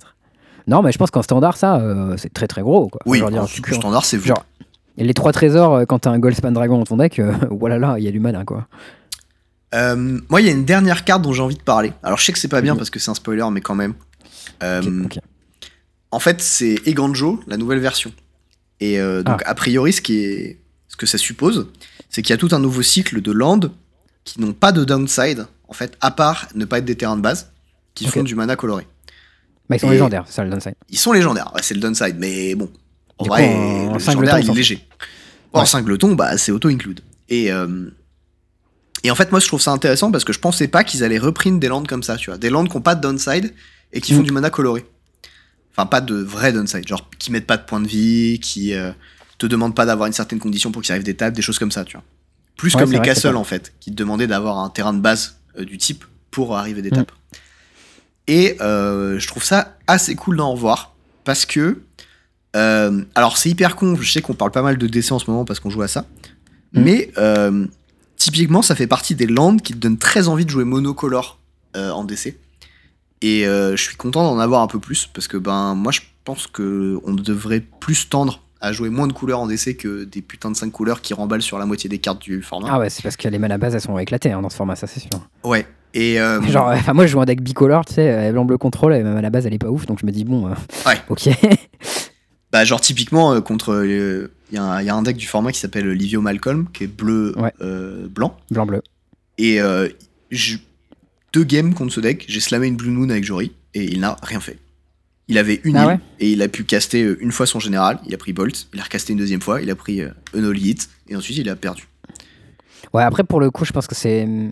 Non, mais je pense qu'en standard, ça, euh, c'est très très gros. Quoi. Oui, en standard, c'est genre, les trois trésors, euh, quand t'as un Goldspan Dragon dans ton deck, euh, voilà, là, il y a du mana quoi. Euh, moi, il y a une dernière carte dont j'ai envie de parler. Alors, je sais que c'est pas bien parce que c'est un spoiler, mais quand même. Euh. En fait, c'est Eganjo, la nouvelle version. Et euh, donc, Ah. a priori, ce, qui est... ce que ça suppose, c'est qu'il y a tout un nouveau cycle de land qui n'ont pas de downside, en fait, à part ne pas être des terrains de base, qui font du mana coloré. Bah, ils sont Et- légendaires, c'est ça le downside. Ils sont légendaires, ouais, c'est le downside, mais bon, en Du vrai, coup, en le singleton, légendaire, il est léger. Ouais. singleton, bah, c'est auto-include. Et, euh, et en fait, moi, je trouve ça intéressant parce que je pensais pas qu'ils allaient reprendre des lands comme ça, tu vois. Des lands qui n'ont pas de downside et qui font Mm. du mana coloré. Enfin, pas de vrai downside, genre qui mettent pas de points de vie, qui euh, te demandent pas d'avoir une certaine condition pour qu'ils arrivent des tables, des choses comme ça, tu vois. Plus Ouais, comme les castles, en fait, qui te demandaient d'avoir un terrain de base euh, du type pour arriver des Mm. tables. Et euh, je trouve ça assez cool d'en revoir parce que. euh, alors, c'est hyper con, je sais qu'on parle pas mal de DC en ce moment parce qu'on joue à ça. Mm. Mais typiquement, ça fait partie des lands qui te donnent très envie de jouer monocolore euh, en DC. Et euh, je suis content d'en avoir un peu plus parce que ben moi je pense que on devrait plus tendre à jouer moins de couleurs en DC que des putains de 5 couleurs qui remballent sur la moitié des cartes du format. Ah ouais, c'est parce que les mana bases elles sont éclatées hein, dans ce format, ça c'est sûr. Ouais. Et euh, Genre, enfin, moi je joue un deck bicolore, tu sais, euh, blanc-bleu contrôle, et même à la base elle est pas ouf, donc je me dis, bon, Ouais. ok. Bah, genre, typiquement, contre. Il y, a un- y a un deck du format qui s'appelle Livio Malcolm, qui est bleu, Ouais. euh, blanc. Blanc-bleu. Et euh, deux games contre ce deck, j'ai slamé une Blue Moon avec Jory, et il n'a rien fait. Il avait une Ah île, ouais et il a pu caster euh, une fois son général, il a pris Bolt, il a recasté une deuxième fois, il a pris Unholy Hit, et ensuite il a perdu. Ouais, après pour le coup, je pense que c'est hum,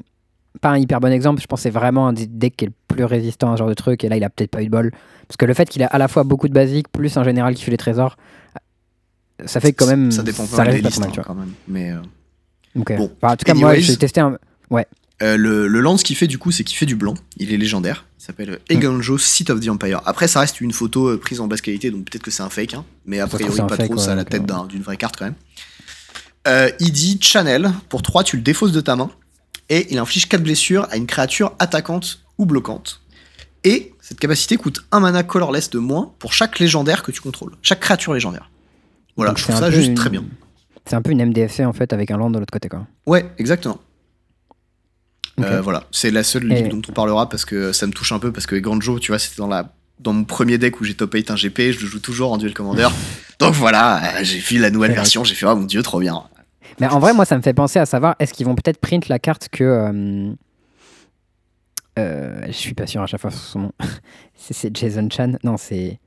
pas un hyper bon exemple, je pense que c'est vraiment un des decks qui est le plus résistant à ce genre de truc, et là il a peut-être pas eu de bol. Parce que le fait qu'il a à la fois beaucoup de basiques, plus un général qui fait les trésors, ça fait quand même. Ça dépend pas ça reste pas listes, mal, hein, tu vois. quand même. Mais euh, Ok. Bon. Enfin, en tout cas, moi j'ai testé un. euh, le, le lance qu'il fait, du coup, c'est qu'il fait du blanc, il est légendaire, il s'appelle euh, Eganjo, Seat of the Empire. Après, ça reste une photo euh, prise en basse qualité, donc peut-être que c'est un fake, hein, mais a priori pas fake, trop, ça a ouais, la tête euh, d'un- d'une vraie carte quand même. Euh, il dit Channel, pour 3 tu le défausses de ta main, et il inflige 4 blessures à une créature attaquante ou bloquante. Et cette capacité coûte un mana colorless de moins pour chaque légendaire que tu contrôles, chaque créature légendaire. Voilà, Donc, je trouve ça juste une- très bien. C'est un peu une MDFC en fait avec un land de l'autre côté quoi. Ouais, exactement. Euh, voilà, c'est la seule Et- ligue dont on parlera parce que ça me touche un peu parce que Granjo, tu vois, c'était dans la dans mon premier deck où j'ai top 8 un GP, je le joue toujours en duel commander. Donc voilà, euh, j'ai vu la nouvelle version, j'ai fait oh mon dieu, trop bien. Mais en vrai, moi, ça me fait penser à savoir est-ce qu'ils vont peut-être print la carte que. euh, euh, je suis pas sûr à chaque fois sur son nom. c'est, Jason Chan Non, c'est.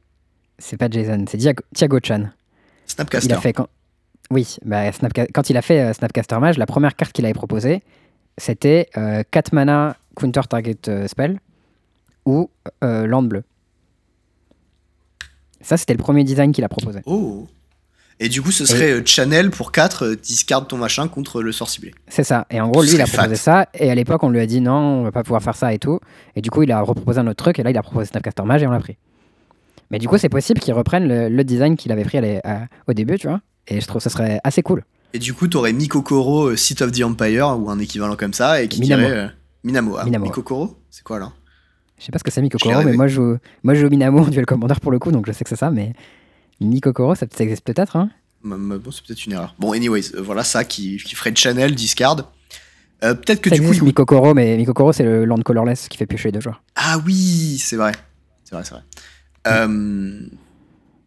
C'est pas Jason, c'est Diago- Thiago Chan. Il Snapcaster. a fait quand. Oui, bah, Snapca- quand il a fait euh, Snapcaster Mage, la première carte qu'il avait proposée, c'était 4 mana counter target euh, spell ou euh, land bleu. Ça, c'était le premier design qu'il a proposé. Oh. Et du coup, ce serait euh, Channel pour 4, euh, discard ton machin contre le sort ciblé. C'est ça. Et en gros, lui, il a proposé ça. Et à l'époque, on lui a dit non, on va pas pouvoir faire ça et tout. Et du coup, il a reproposé un autre truc. Et là, il a proposé Snapcaster Mage et on l'a pris. Mais du coup, c'est possible qu'il reprenne le, le design qu'il avait pris à les- à- au début, tu vois. Et je trouve que ce serait assez cool. Et du coup, t'aurais Mikokoro, euh, Seat of the Empire, ou un équivalent comme ça, et qui Minamo. dirait. euh, Minamo. ah, Minamo. Mikokoro C'est quoi là Je sais pas ce que c'est Mikokoro, mais moi je, joue, moi je joue Minamo en duel commander pour le coup, donc je sais que c'est ça. Mais Mikokoro, ça, ça existe peut-être. Hein? M- m- Bon, c'est peut-être une erreur. Bon, anyways, euh, voilà ça qui, qui ferait Channel, discard. Euh, peut-être que ça du coup. il- Mikokoro, mais Mikokoro, c'est le land colorless qui fait piocher les deux joueurs. Ah oui, c'est vrai. C'est vrai, c'est vrai. Euh,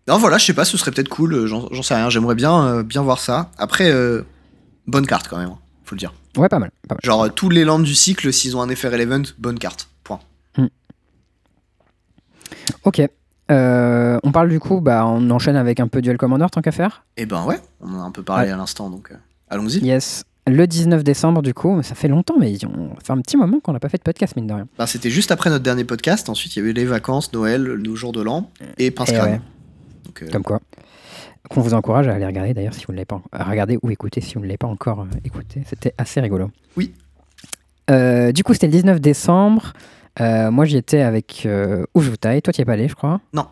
Non, voilà, je sais pas, ce serait peut-être cool, euh, j'en sais rien, j'aimerais bien, euh, bien voir ça. Après, euh, bonne carte quand même, hein, faut le dire. Ouais, pas mal. Pas mal. Genre, tous les lands du cycle, s'ils ont un effet relevant, bonne carte. Point. Ok. Euh, on parle du coup, bah, on enchaîne avec un peu duel commander tant qu'à faire? Et ben ouais, on en a un peu parlé à l'instant, donc allons-y. Yes. Le 19 décembre, du coup, ça fait longtemps, mais on ça fait un petit moment qu'on n'a pas fait de podcast, mine de rien. Ben, C'était juste après notre dernier podcast, ensuite il y avait les vacances, Noël, nos jours de l'an, et Pince Crâne. ouais, euh, comme quoi. Qu'on vous encourage à aller regarder d'ailleurs si vous ne l'avez pas regarder ou écouter si vous ne l'avez pas encore euh, écouté. C'était assez rigolo. Oui. Euh, du coup, c'était le 19 décembre. Moi, j'y étais avec euh, Ujutai. Toi, tu n'y es pas allé, je crois? Non.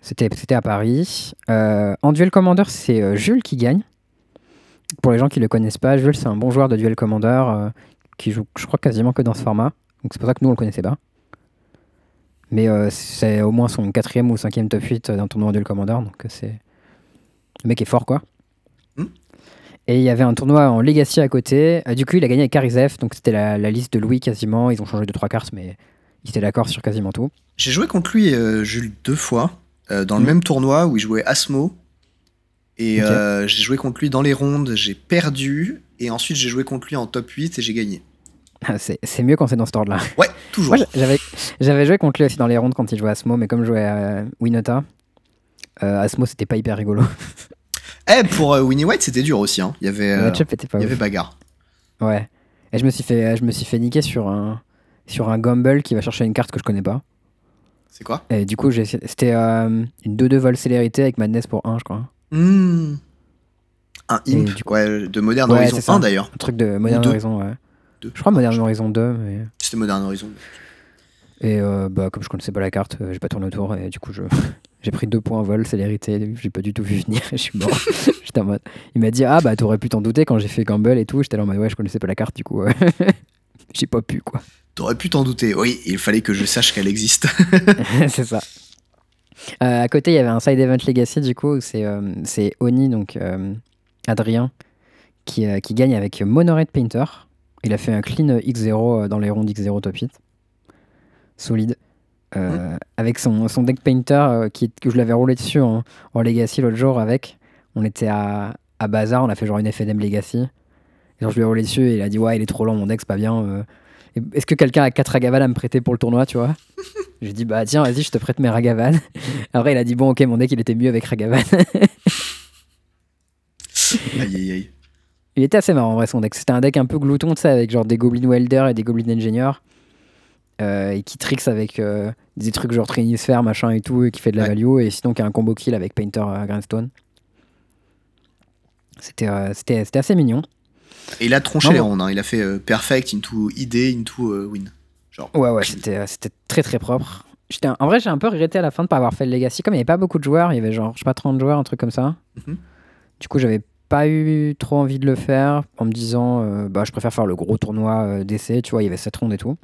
C'était, à Paris. En Duel Commander, c'est Jules qui gagne. Pour les gens qui ne le connaissent pas, Jules, c'est un bon joueur de Duel Commander euh, qui joue, je crois, quasiment que dans ce format. Donc, c'est pour ça que nous, on le connaissait pas. Mais euh, c'est au moins son quatrième ou cinquième top 8 d'un tournoi en Duel Commander. Donc, euh, c'est. Le mec est fort, quoi. Hmm. Et il y avait un tournoi en Legacy à côté. Euh, du coup, il a gagné avec Karizev. Donc, c'était la, la liste de Louis quasiment. Ils ont changé de trois cartes, mais ils étaient d'accord sur quasiment tout. J'ai joué contre lui, euh, Jules, deux fois, euh, dans le Mhm. même tournoi où il jouait Asmo. Et euh, j'ai joué contre lui dans les rondes, j'ai perdu, et ensuite j'ai joué contre lui en top 8 et j'ai gagné. Ah, c'est c'est mieux quand c'est dans ce ordre-là. Ouais, toujours. J'avais, j'avais joué contre lui aussi dans les rondes quand il jouait à Asmo, mais comme je jouais à Winota, euh, Asmo c'était pas hyper rigolo. Eh, pour euh, Winnie White, c'était dur aussi. Hein. Il y avait, euh, pas il y avait bagarre. Ouais. Et je me suis fait, je me suis fait niquer sur un, sur un Gumble qui va chercher une carte que je connais pas. C'est quoi? Et du coup, c'était euh, une 2-2 vol célérité avec Madness pour 1, je crois. Hmm. Un imp, du coup- ouais, de Modern Ouais, Horizon c'est ça. 1 d'ailleurs. Un truc de Modern. Horizon, ouais. Deux. Je crois Modern Horizon 2, mais. C'était Modern Horizon. Et euh, bah, comme je connaissais pas la carte, euh, j'ai pas tourné autour et du coup je j'ai pris deux points vol, célérité, j'ai pas du tout vu venir je suis mort. J'étais en mode. Il m'a dit ah bah t'aurais pu t'en douter quand j'ai fait Gamble et tout. J'étais là en mode ouais je connaissais pas la carte du coup. euh, j'ai pas pu quoi. T'aurais pu t'en douter. Oui, il fallait que je sache qu'elle existe. c'est ça. Euh, à côté il y avait un side event legacy du coup c'est euh, c'est Oni donc euh, Adrien qui, qui gagne avec Monored Painter. Il a fait un clean X0 dans les rondes X0 top 8. Solide. Euh, Avec son, son deck painter euh, qui, que je l'avais roulé dessus en, en Legacy l'autre jour avec. On était à, à Bazar, on a fait genre une FNM Legacy. Et genre, je lui ai roulé dessus et il a dit Ouais, il est trop lent, mon deck, c'est pas bien. euh. Est-ce que quelqu'un a 4 Ragavan à me prêter pour le tournoi, tu vois? J'ai dit Bah tiens, vas-y, je te prête mes Ragavan. Après, il a dit Bon, ok, mon deck, il était mieux avec Ragavan. aïe aïe aïe. Il était assez marrant en vrai son deck. C'était un deck un peu glouton, tu avec genre des Goblin Welder et des Goblin Engineer. Euh, et qui tricks avec euh, des trucs genre Trinisphere, machin et tout, et qui fait de la Ouais. value. Et sinon, qui a un combo kill avec Painter euh, Grindstone. C'était euh, c'était c'était assez mignon. Et il a tronché Non, les rondes. hein. Il a fait perfect into ID into win. Genre. Ouais, ouais, c'était euh, c'était très très propre. J'étais En vrai, j'ai un peu regretté à la fin de pas avoir fait le Legacy. Comme il n'y avait pas beaucoup de joueurs, il y avait genre, je sais pas, 30 joueurs, un truc comme ça. Mhm. Du coup, j'avais pas eu trop envie de le faire en me disant, euh, bah, je préfère faire le gros tournoi euh, d'essai. Tu vois, il y avait 7 rondes et tout.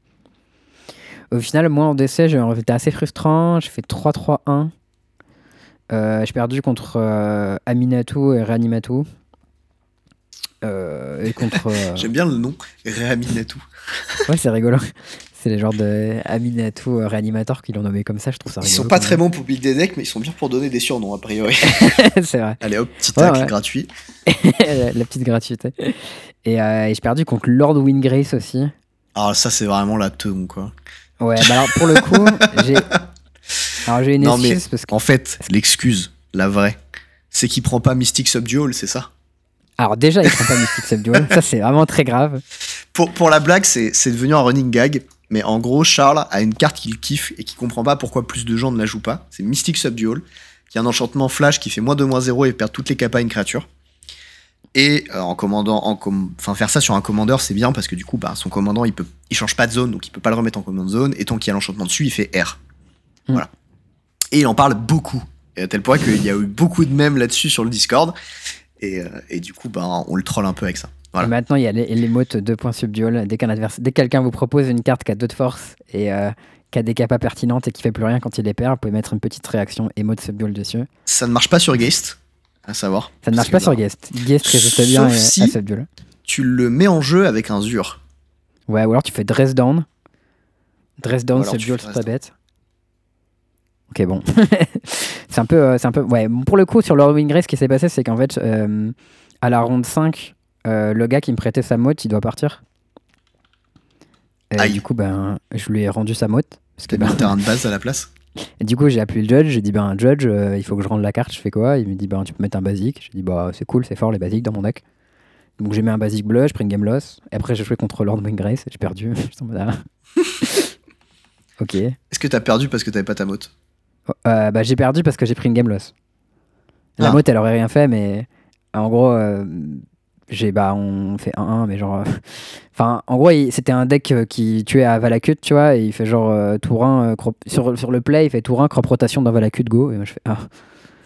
Au final, moi en décès, c'était assez frustrant. J'ai fait 3-3-1. Euh, j'ai perdu contre euh, Aminatou et Reanimatou. Euh, et contre. J'aime bien le nom, Réaminatou. Ouais, c'est rigolo. C'est les genres de Aminatou euh, réanimateur qui l'ont nommé comme ça, je trouve ça Ils sont pas très bons pour build des decks, mais ils sont bien pour donner des surnoms a priori. c'est vrai. Allez hop, petit Ouais, tacle ouais. gratuit. la, petite gratuité. Et, euh, et j'ai perdu contre Lord Wingrace aussi. Alors ça c'est vraiment la teum quoi. Ouais, bah alors pour le coup, j'ai. Alors j'ai une Non, mais- excuse parce que. En fait, l'excuse, la vraie, c'est qu'il prend pas Mystic Subdual, c'est ça? Alors déjà, il prend pas Mystic Subdual. ça, c'est vraiment très grave. pour, pour la blague, c'est c'est devenu un running gag. Mais en gros, Charles a une carte qu'il kiffe et qui comprend pas pourquoi plus de gens ne la jouent pas. C'est Mystic Subdual. qui a un enchantement flash qui fait moins 2 moins 0 et perd toutes les capas à une créature. Et euh, en commandant, en com- enfin faire ça sur un commandeur, c'est bien parce que du coup, bah, son commandant, il peut, il change pas de zone, donc il peut pas le remettre en command zone. Et tant qu'il y a l'enchantement dessus, il fait R. Mm. Voilà. Et il en parle beaucoup, et à tel point qu'il y a eu beaucoup de mèmes là-dessus sur le Discord. Et, euh, et du coup, bah, on le troll un peu avec ça. Voilà. Et maintenant, il y a les- l'émote 2 points subdual. Dès qu'un adversaire, dès que quelqu'un vous propose une carte qui a 2 de force et euh, qui a des capas pertinentes et qui fait plus rien quand il les perd, vous pouvez mettre une petite réaction émote subdual dessus. Ça ne marche pas sur Geist, à savoir. Ça ne marche pas sur Guest. Guest résiste bien si- à subdual. Tu le mets en jeu avec un Zur. Ouais, ou alors tu fais dress down. Dress down, subdual, c'est pas bête. Ok, bon. c'est un peu. euh, c'est un peu ouais, pour le coup, sur Lord Wingrace, ce qui s'est passé, c'est qu'en fait, euh, à la ronde 5, euh, le gars qui me prêtait sa motte, il doit partir. Et Aïe. du coup, ben, je lui ai rendu sa motte. Parce que, ben, terrain de base à la place. et du coup, j'ai appelé le judge. J'ai dit, ben, judge, euh, il faut que je rende la carte. Je fais quoi? Il me dit, ben, tu peux mettre un basique. J'ai dit, bah, c'est cool, c'est fort les basiques dans mon deck. Donc, j'ai mis un basique bleu, je pris une game loss. Et après, j'ai joué contre Lord Wingrace et j'ai perdu. Ok. Est-ce que t'as perdu parce que t'avais pas ta motte? Euh, bah, j'ai perdu parce que j'ai pris une game loss. La Ah. motte, elle aurait rien fait, mais en gros, euh, j'ai bah, on fait 1-1, mais genre. euh, Enfin, en gros, c'était un deck euh, qui tuait à Valakut, tu vois, et il fait genre euh, tour 1, euh, crop- sur, sur le play, il fait tour 1, crop rotation dans Valakut, go. Et moi, je fais Ah,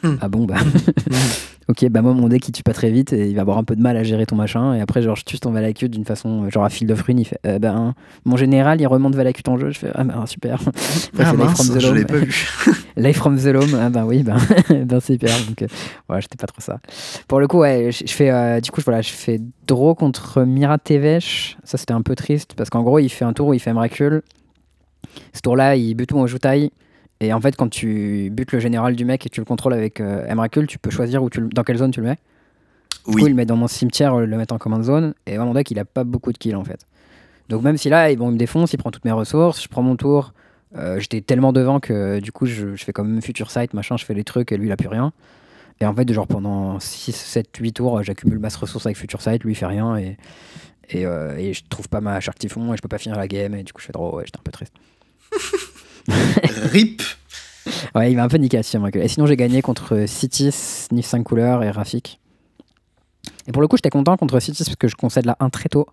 Hmm. ah bon, bah. ok, bah moi, mon deck, il tue pas très vite et il va avoir un peu de mal à gérer ton machin. Et après, genre, je tue ton Valakut d'une façon, euh, genre à fil de fruit, il fait euh, ben, mon général, il remonte Valakut en jeu. Je fais Ah, bah, super. Après, Ah c'est mince, from the je Loam. l'ai pas vu. Life from the Loam, ah ben oui, ben, ben super. Donc, euh, voilà, j'étais pas trop ça. Pour le coup, ouais, je fais, euh, du coup, voilà, je fais draw contre Mira Tevesh. Ça, c'était un peu triste parce qu'en gros, il fait un tour où il fait Miracle. Ce tour-là, il bute tout en joutaille. Et en fait, quand tu butes le général du mec et tu le contrôles avec euh, Emrakul, tu peux choisir où tu le- dans quelle zone tu le mets. Du coup, il le met dans mon cimetière, euh, le mettre en command zone. Et mon deck, il a pas beaucoup de kills en fait. Donc même si là, il, bon, il me défonce, il prend toutes mes ressources, je prends mon tour. euh, J'étais tellement devant que du coup, je, je fais comme future sight, machin, je fais les trucs et lui, il a plus rien. Et en fait, genre pendant 6, 7, 8 tours, euh, j'accumule masse ressources avec future sight, lui, il fait rien. Et, et, euh, et je trouve pas ma Shark Typhon et je peux pas finir la game. Et du coup, je fais draw, ouais, j'étais un peu triste. RIP. Ouais, il m'a un peu niqué à Et sinon, j'ai gagné contre Citis, Nif 5 couleurs et Rafik. Et pour le coup, j'étais content contre Citis parce que je concède la 1 très tôt.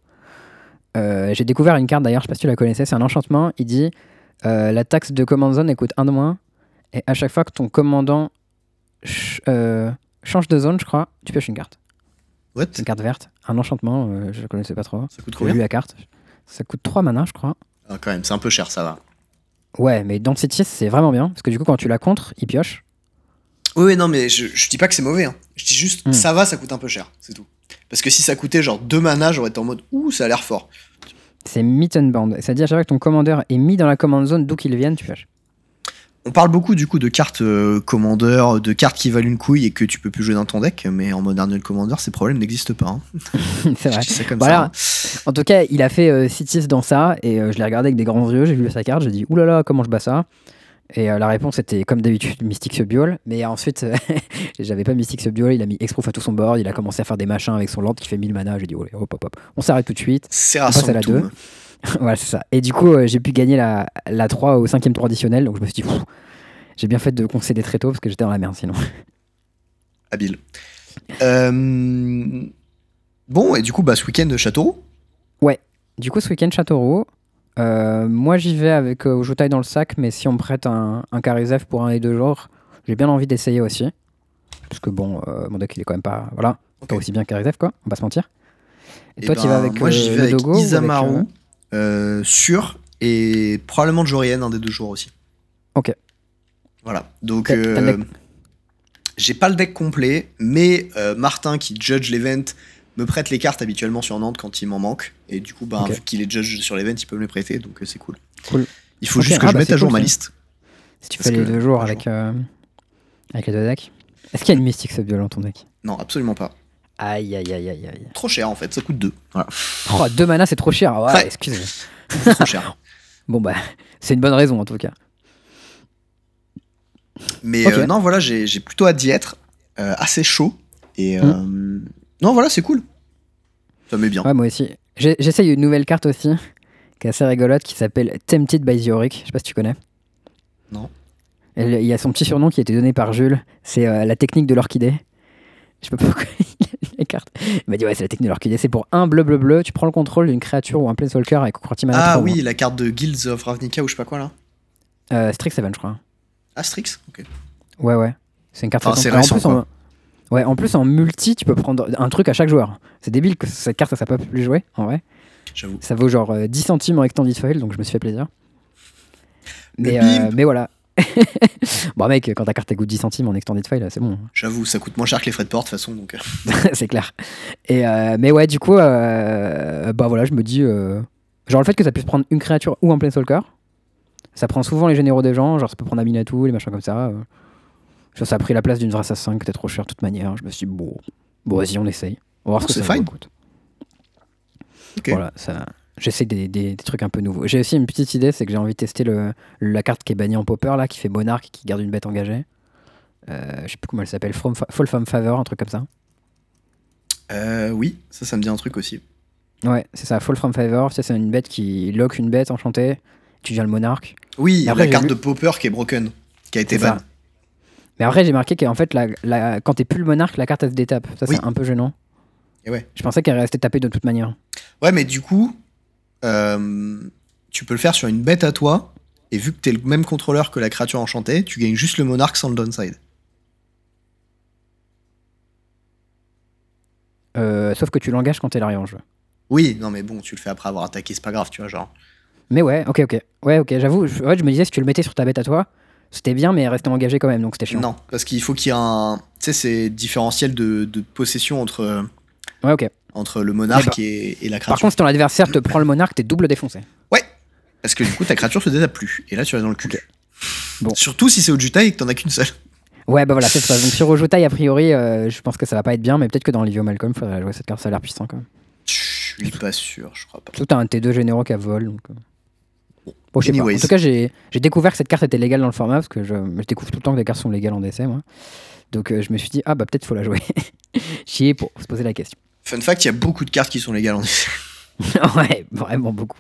Euh, j'ai découvert une carte d'ailleurs, je sais pas si tu la connaissais, c'est un enchantement. Il dit euh, la taxe de command zone elle coûte 1 de moins. Et à chaque fois que ton commandant ch- euh, change de zone, je crois, tu pioches une carte. What? Une carte verte. Un enchantement, je la connaissais pas trop. Ça coûte combien? La carte. Ça coûte 3 mana, je crois. Ah, Quand même, c'est un peu cher, ça va. Ouais, mais dans Citis, c'est vraiment bien. Parce que du coup, quand tu la contres, il pioche. Oui, oui, non, mais je, je dis pas que c'est mauvais. hein. Je dis juste, Hmm. ça va, ça coûte un peu cher, c'est tout. Parce que si ça coûtait genre 2 mana, j'aurais été en mode, ouh, ça a l'air fort. C'est Mitten Band. C'est-à-dire à chaque fois que ton commandeur est mis dans la command zone d'où qu'il vienne, tu pioches. On parle beaucoup du coup de cartes euh, commandeur, de cartes qui valent une couille et que tu peux plus jouer dans ton deck, mais en Modern Duel Commander, ces problèmes n'existent pas. hein. c'est vrai. Ça comme Voilà. ça. hein. En tout cas, il a fait euh, dans ça et euh, je l'ai regardé avec des grands yeux. J'ai vu sa carte, j'ai dit oulala, comment je bats ça? Et euh, la réponse était comme d'habitude Mystic Subdual. Mais ensuite, j'avais pas Mystic Subdual. Il a mis Exproof à tout son board. Il a commencé à faire des machins avec son land qui fait 1000 mana. J'ai dit oh, hop hop hop. On s'arrête tout de suite. C'est passe à la rassemble deux. voilà, c'est ça. Et du coup, euh, j'ai pu gagner la, la 3 au cinquième tour additionnel. Donc je me suis dit, j'ai bien fait de concéder très tôt parce que j'étais dans la merde sinon. Habile. Euh, Bon, et du coup, bah, ce week-end, Châteauroux? Du coup, ce week-end, Châteauroux. euh, moi, j'y vais avec euh, Joutai dans le sac, mais si on me prête un, un Karizef pour un et deux jours, j'ai bien envie d'essayer aussi. Parce que bon, euh, mon deck, il est quand même pas. Voilà, pas Ok. aussi bien que Karizef, quoi, on va se mentir. Et, Eh toi, tu ben, vas avec Moi, j'y vais le avec Dogo ou avec, Isamaru, sûr, et probablement Jorian, un des deux jours aussi. Ok. Voilà. Donc, euh, j'ai pas le deck complet, mais euh, Martin, qui judge l'event, me prête les cartes habituellement sur Nantes quand il m'en manque. Et du coup, bah, Ok. vu qu'il est judge sur l'event, il peut me les prêter, donc euh, c'est cool. Cool. Il faut juste que ah je bah, mette à jour cool, ma liste. Si tu fais les deux jours avec, euh, avec les deux decks. Est-ce qu'il y a une Mystic Subdual dans ton deck? Non, absolument pas. Aïe, aïe, aïe, aïe, aïe. Trop cher en fait, ça coûte 2. Voilà, Oh, deux mana, c'est trop cher. Ouais, Ouais. excusez-moi. c'est trop cher. Bon, bah, c'est une bonne raison en tout cas. Mais euh, non, voilà, j'ai plutôt hâte d'y être. Euh, assez chaud. Et euh, non, voilà, c'est cool. Ça met bien. Ouais, moi aussi. J'essaye une nouvelle carte aussi, qui est assez rigolote, qui s'appelle Tempted by the Auric. Je sais pas si tu connais. Non. Il y a son petit surnom qui a été donné par Jules. C'est la technique de l'orchidée. Je sais pas pourquoi il a mis les cartes. Il m'a dit ouais, c'est la technique de l'orchidée. C'est pour un bleu bleu bleu. Tu prends le contrôle d'une créature ou un planeswalker avec Courti Mana Ah oui, la carte de Guilds of Ravnica ou je sais pas quoi là. Euh, Strixhaven, je crois. Astrix Ok. Ouais, ouais. C'est une carte Enfin, c'est récent, en plus, en... Ouais, en plus, en multi, tu peux prendre un truc à chaque joueur. C'est débile que cette carte, ça soit pas plus jouer, en vrai. J'avoue. Ça vaut genre euh, 10 centimes en extended foil, donc je me suis fait plaisir. Mais, euh, mais voilà. bon, mec, quand ta carte coûte 10 centimes en extended foil, c'est bon. J'avoue, ça coûte moins cher que les frais de porte de toute façon. Donc... euh. c'est clair. Et euh, mais ouais, du coup, euh, bah voilà, je me dis. euh, genre le fait que ça puisse prendre une créature ou un planeswalker, ça prend souvent les généraux des gens, genre ça peut prendre Aminatou, les machins comme ça. euh. Ça, a pris la place d'une Vrasa 5 qui était trop cher de toute manière. Je me suis dit, bon, bon vas-y, on essaye. On va voir ce que c'est ça fine. écoute. Ok. Voilà, ça. J'essaie des, des- des trucs un peu nouveaux. J'ai aussi une petite idée, c'est que j'ai envie de tester le, la carte qui est bannie en popper là, qui fait monarque, qui garde une bête engagée. Euh, je sais plus comment elle s'appelle, Fall from Favor, un truc comme ça. Euh, oui, ça, ça me dit un truc aussi. Ouais, c'est ça, Fall from Favor, c'est une bête qui lock une bête enchantée, tu deviens le monarque. Oui, après, la carte lu- de Popper qui est broken, qui a été ban. Mais après, j'ai marqué qu'en fait, la, la- quand t'es plus le monarque, la carte elle se détape. Ça, Oui. c'est un peu gênant. Et ouais. Je pensais qu'elle restait tapée de toute manière. Ouais, mais du coup, euh, tu peux le faire sur une bête à toi, et vu que t'es le même contrôleur que la créature enchantée, tu gagnes juste le monarque sans le downside. Euh, sauf que tu l'engages quand elle arrive en jeu. Oui, non, mais bon, tu le fais après avoir attaqué, c'est pas grave, tu vois, genre. Mais ouais, ok, ok. Ouais, ok, j'avoue. je- Ouais, je me disais, si tu le mettais sur ta bête à toi, c'était bien, mais restait engagée quand même, donc c'était chiant. Non, parce qu'il faut qu'il y ait un. Tu sais, c'est différentiel de, de possession entre, Ouais, ok. entre le monarque et, et la Par créature. contre, si ton adversaire te prend le monarque, t'es double défoncé. Parce que du coup, ta créature se détape plus. Et là, tu vas dans le cul. Bon. Surtout si c'est au Jutai et que t'en as qu'une seule. Ouais, bah voilà, c'est ça. Donc sur Ojutai, a priori, euh, je pense que ça va pas être bien, mais peut-être que dans Livio Malcolm, faudrait jouer cette carte, ça a l'air puissant quand même. Je suis pas sûr, je crois pas. T'as un T2 généraux qui a vol. Donc, euh. Bon, je sais pas. En tout cas, j'ai découvert que cette carte était légale dans le format, parce que je, je découvre tout le temps que des cartes sont légales en décès, moi. Donc euh, je me suis dit, ah bah peut-être faut la jouer. Chier pour se poser la question. Fun fact, il y a beaucoup de cartes qui sont légales en effet. ouais, vraiment beaucoup.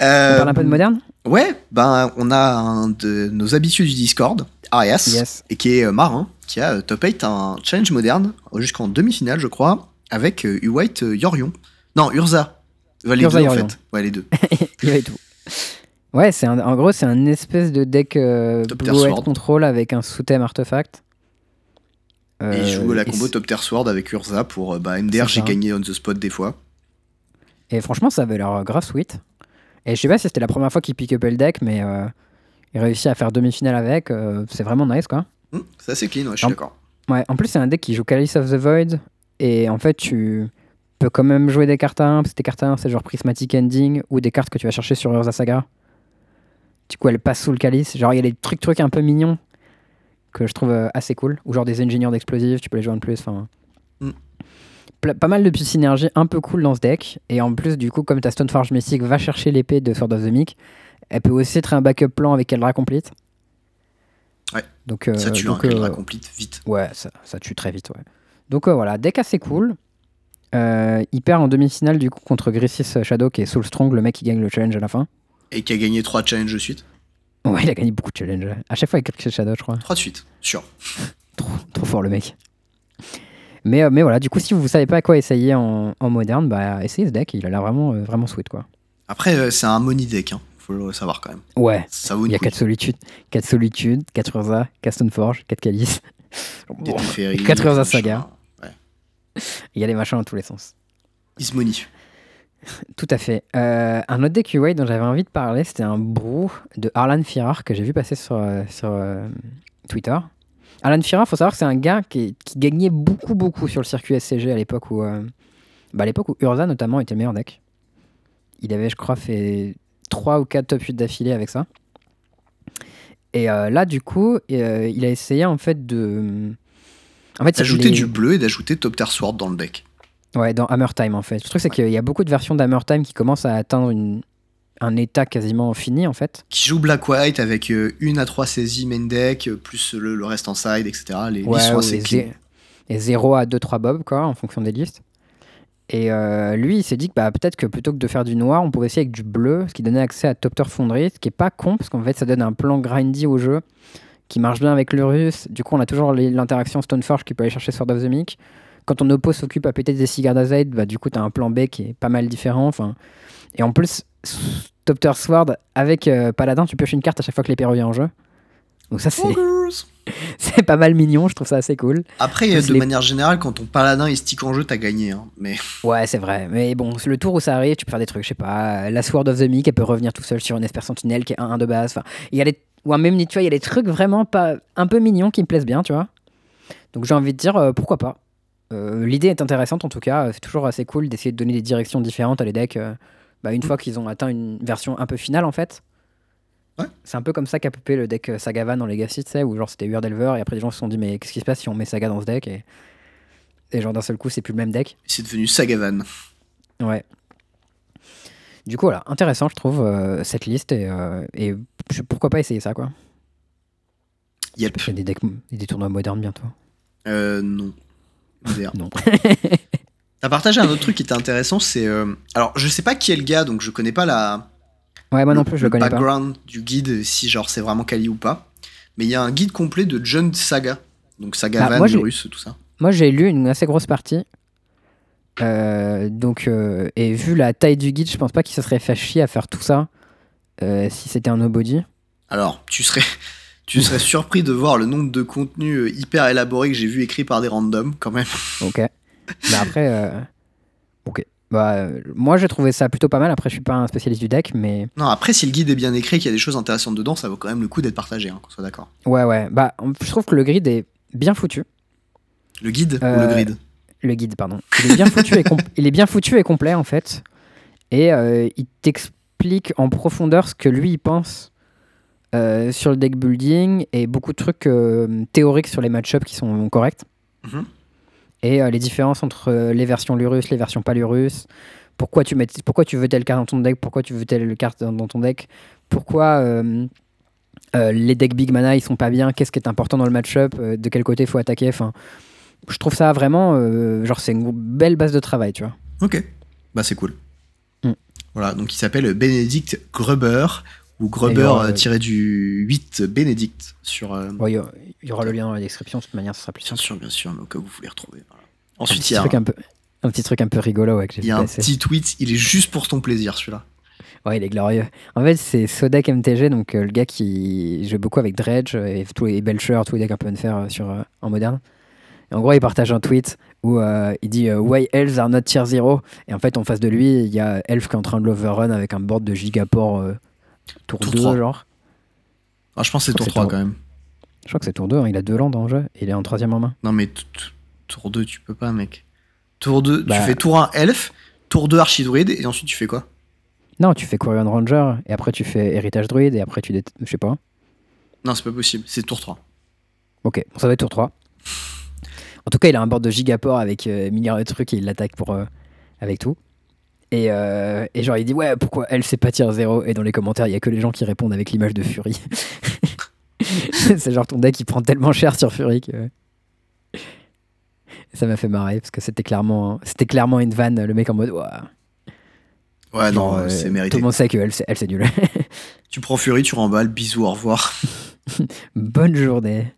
On Euh, parle un peu de moderne? Ouais, ben on a un de nos habitués du Discord, Arias, Yes. et qui est euh, marin, qui a euh, top 8 un challenge moderne jusqu'en demi-finale, je crois, avec euh, U-White euh, Yorion. Non, Urza. Ouais, les Urza deux en fait. Ouais, les deux. Il y avait tout. Ouais, c'est en gros, c'est un espèce de deck Blue White. Control avec un sous-thème artefact. Et Euh, il joue la et combo c'est- Top Tier Sword avec Urza pour euh, bah, MDR, C'est j'ai ça. gagné on the spot des fois. Et franchement, ça avait l'air grave sweet. Et je sais pas si c'était la première fois qu'il pick up le deck, mais euh, il réussit à faire demi-finale avec. euh, c'est vraiment nice, quoi. Hum, c'est assez clean, ouais, je suis d'accord. Ouais, en plus, c'est un deck qui joue Calice of the Void. Et en fait, tu peux quand même jouer des cartes à 1. Parce que tes cartes à 1, c'est genre Prismatic Ending ou des cartes que tu vas chercher sur Urza Saga. Du coup, elles passent sous le calice. Genre, il y a des trucs, trucs un peu mignons que je trouve euh, assez cool. Ou genre des ingénieurs d'explosifs, tu peux les jouer en plus. Enfin. Mm. Pas mal de synergies un peu cool dans ce deck. Et en plus, du coup, comme ta Stoneforge Mystic va chercher l'épée de Sword of the Meek, elle peut aussi être un backup plan avec Eldra Complete. Ouais. Donc, euh, Ça tue un donc, euh, complete vite. Ouais, ça, ça tue très vite, ouais. Donc euh, voilà, deck assez cool. Il perd en demi-finale du coup contre Grissis Shadow qui est Soul Strong, le mec qui gagne le challenge à la fin. Et qui a gagné 3 challenges de suite. Ouais, il a gagné beaucoup de challenges. À chaque fois avec Grissis Shadow, je crois. 3 de suite, sûr. Trop, trop fort le mec. Mais, euh, mais voilà, du coup, si vous savez pas à quoi essayer en, en moderne, bah essayez ce deck, il a l'air vraiment, euh, vraiment sweet quoi. Après, euh, c'est un money deck, hein. faut le savoir quand même. Ouais, Ça vaut il y a couille. 4 solitudes, 4 solitudes, 4 Urza, 4 Stoneforge, 4 Calice. Des Teferi, Quatre heures à machin. saga. Ouais. Il y a des machins dans tous les sens. Is money. Tout à fait. Euh, un autre deck UA dont j'avais envie de parler, c'était un brou de Arlan Firar que j'ai vu passer sur, euh, sur euh, Twitter. Arlan Firar, faut savoir que c'est un gars qui, qui gagnait beaucoup, beaucoup sur le circuit SCG à l'époque où, euh, bah, à l'époque où Urza notamment était le meilleur deck. Il avait, je crois, fait 3 ou 4 top 8 d'affilée avec ça. Et là, du coup, il a essayé en fait de. En fait, D'ajouter les- du bleu et d'ajouter Top Sword dans le deck. Ouais, dans Hammer Time en fait. Le truc, c'est qu'il y a beaucoup de versions d'Hammer Time qui commencent à atteindre une, un état quasiment fini en fait. Qui joue Black White avec euh, une à 3 saisies main deck, euh, plus le, le reste en side, etc. Les listes sont ou assez les clean. zé- et 0 à 2-3 bobs quoi, en fonction des listes. Et euh, lui, il s'est dit que bah, peut-être que plutôt que de faire du noir, on pouvait essayer avec du bleu, ce qui donnait accès à Topter Foundry, ce qui est pas con, parce qu'en fait, ça donne un plan grindy au jeu qui marche bien avec le russe. Du coup, on a toujours l'interaction Stoneforge qui peut aller chercher Sword of the Meek. Quand ton oppo s'occupe à péter des cigares d'Azaid, bah, du coup, tu as un plan B qui est pas mal différent. Enfin, et en plus, Topter Sword avec euh, Paladin, tu pioches une carte à chaque fois que l'épée revient en jeu. Donc ça, c'est c'est pas mal mignon, je trouve ça assez cool. Après, Plus de les- manière générale, quand ton paladin il stick en jeu, t'as gagné. hein. Mais Ouais, c'est vrai. Mais bon, le tour où ça arrive, tu peux faire des trucs, je sais pas. La Sword of the Meek, elle peut revenir tout seul sur une Esper Sentinelle qui est 1-1 de base. Enfin, il y a des... Ou même, tu vois, il y a des trucs vraiment pas un peu mignons qui me plaisent bien, tu vois. Donc j'ai envie de dire, euh, pourquoi pas. Euh, L'idée est intéressante en tout cas. C'est toujours assez cool d'essayer de donner des directions différentes à les decks. euh, bah, une fois qu'ils ont atteint une version un peu finale en fait. Ouais. C'est un peu comme ça qu'a popé le deck euh, Sagavan dans Legacy, tu sais, où genre c'était Delver et après les gens se sont dit, mais qu'est-ce qui se passe si on met Saga dans ce deck et, et genre d'un seul coup, c'est plus le même deck. c'est devenu Sagavan. Ouais. Du coup, voilà, intéressant, je trouve, euh, cette liste. Et, pourquoi pas essayer ça, quoi. Yep. Il y a des, decks, des tournois modernes bientôt. Euh, non. MDR. Non. T'as partagé un autre truc qui était intéressant, c'est. euh, Alors, je sais pas qui est le gars, donc je connais pas la. Ouais, moi non plus, je le connais pas. background du guide, si genre c'est vraiment Kali ou pas. Mais il y a un guide complet de John Saga. Donc Saga Bah, Van, russe, tout ça. Moi, j'ai lu une assez grosse partie. Euh, donc, euh, et vu la taille du guide, je pense pas qu'il se serait fait chier à faire tout ça euh, si c'était un nobody. Alors, tu serais. Tu serais surpris de voir le nombre de contenus euh, hyper élaborés que j'ai vu écrits par des randoms, quand même. Ok. Mais après, euh, ok. Bah, euh, moi, j'ai trouvé ça plutôt pas mal. Après, je suis pas un spécialiste du deck, mais Non, après, si le guide est bien écrit, qu'il y a des choses intéressantes dedans, ça vaut quand même le coup d'être partagé, hein, qu'on soit d'accord. ouais, ouais. Bah, je trouve que le grid est bien foutu. Le guide ou le grid Le guide, pardon. Il est bien foutu, et, il est bien foutu et complet, en fait. Et euh, il t'explique en profondeur ce que lui, il pense euh, sur le deck building et beaucoup de trucs euh, théoriques sur les match-ups qui sont corrects. Mhm. Et euh, les différences entre les versions Lurus, les versions pas Lurus. Pourquoi tu, mets, pourquoi tu veux telle carte dans ton deck? Pourquoi tu veux telle carte dans, dans ton deck? Pourquoi les decks Big Mana ils sont pas bien? Qu'est-ce qui est important dans le match-up? De quel côté il faut attaquer? Enfin, Je trouve ça vraiment. genre, c'est une belle base de travail, tu vois. Ok, bah c'est cool. Mm. Voilà, donc il s'appelle Bénédicte Gruber, ou alors, euh, euh, tiré du 8 Bénédicte sur. euh, Il y, aura le lien dans la description, de toute manière, ce sera plus Bien sûr, bien sûr, mais au cas où vous voulez retrouver. voilà. Ensuite, petit, il y a, truc un, un peu, un petit truc un peu rigolo ouais, il y a un petit tweet, il est juste pour ton plaisir celui-là. Ouais, il est glorieux. En fait, c'est Sodek MTG, donc euh, le gars qui joue beaucoup avec Dredge et tous les Belcher, tous les decks un peu unfair euh, sur, euh, en moderne. Et en gros, il partage un tweet où il dit Why elves are not tier 0 Et en fait, en face de lui, il y a Elf qui est en train de l'overrun avec un board de gigaport tour, Tour 2, 3. genre. Ah, je pense que c'est tour que 3 c'est quand même. Je crois que c'est tour 2, hein, il a deux landes en jeu, et il est en troisième en main. Non, mais tour 2, tu peux pas, mec. Tour 2, Bah. tu fais tour 1 elf, tour 2 archidruide, et ensuite tu fais quoi? Non, tu fais Quirion Ranger, et après tu fais Héritage Druide, et après tu. dé- Je sais pas. Non, c'est pas possible, c'est tour 3. Ok, bon, ça va être tour 3. En tout cas, il a un board de gigaport avec euh, milliards de trucs et il l'attaque pour euh, avec tout. Et, euh, et genre, il dit Ouais, pourquoi elle sait pas tier 0 Et dans les commentaires, il y a que les gens qui répondent avec l'image de Fury. c'est genre ton deck qui prend tellement cher sur Fury que. Ça m'a fait marrer parce que c'était clairement, c'était clairement une vanne, le mec en mode Ouah. Ouais, Genre, non, euh, c'est Tout mérité. le monde sait que elle, c'est elle, c'est nul. Tu prends Fury, tu remballes, bisous, au revoir. Bonne journée.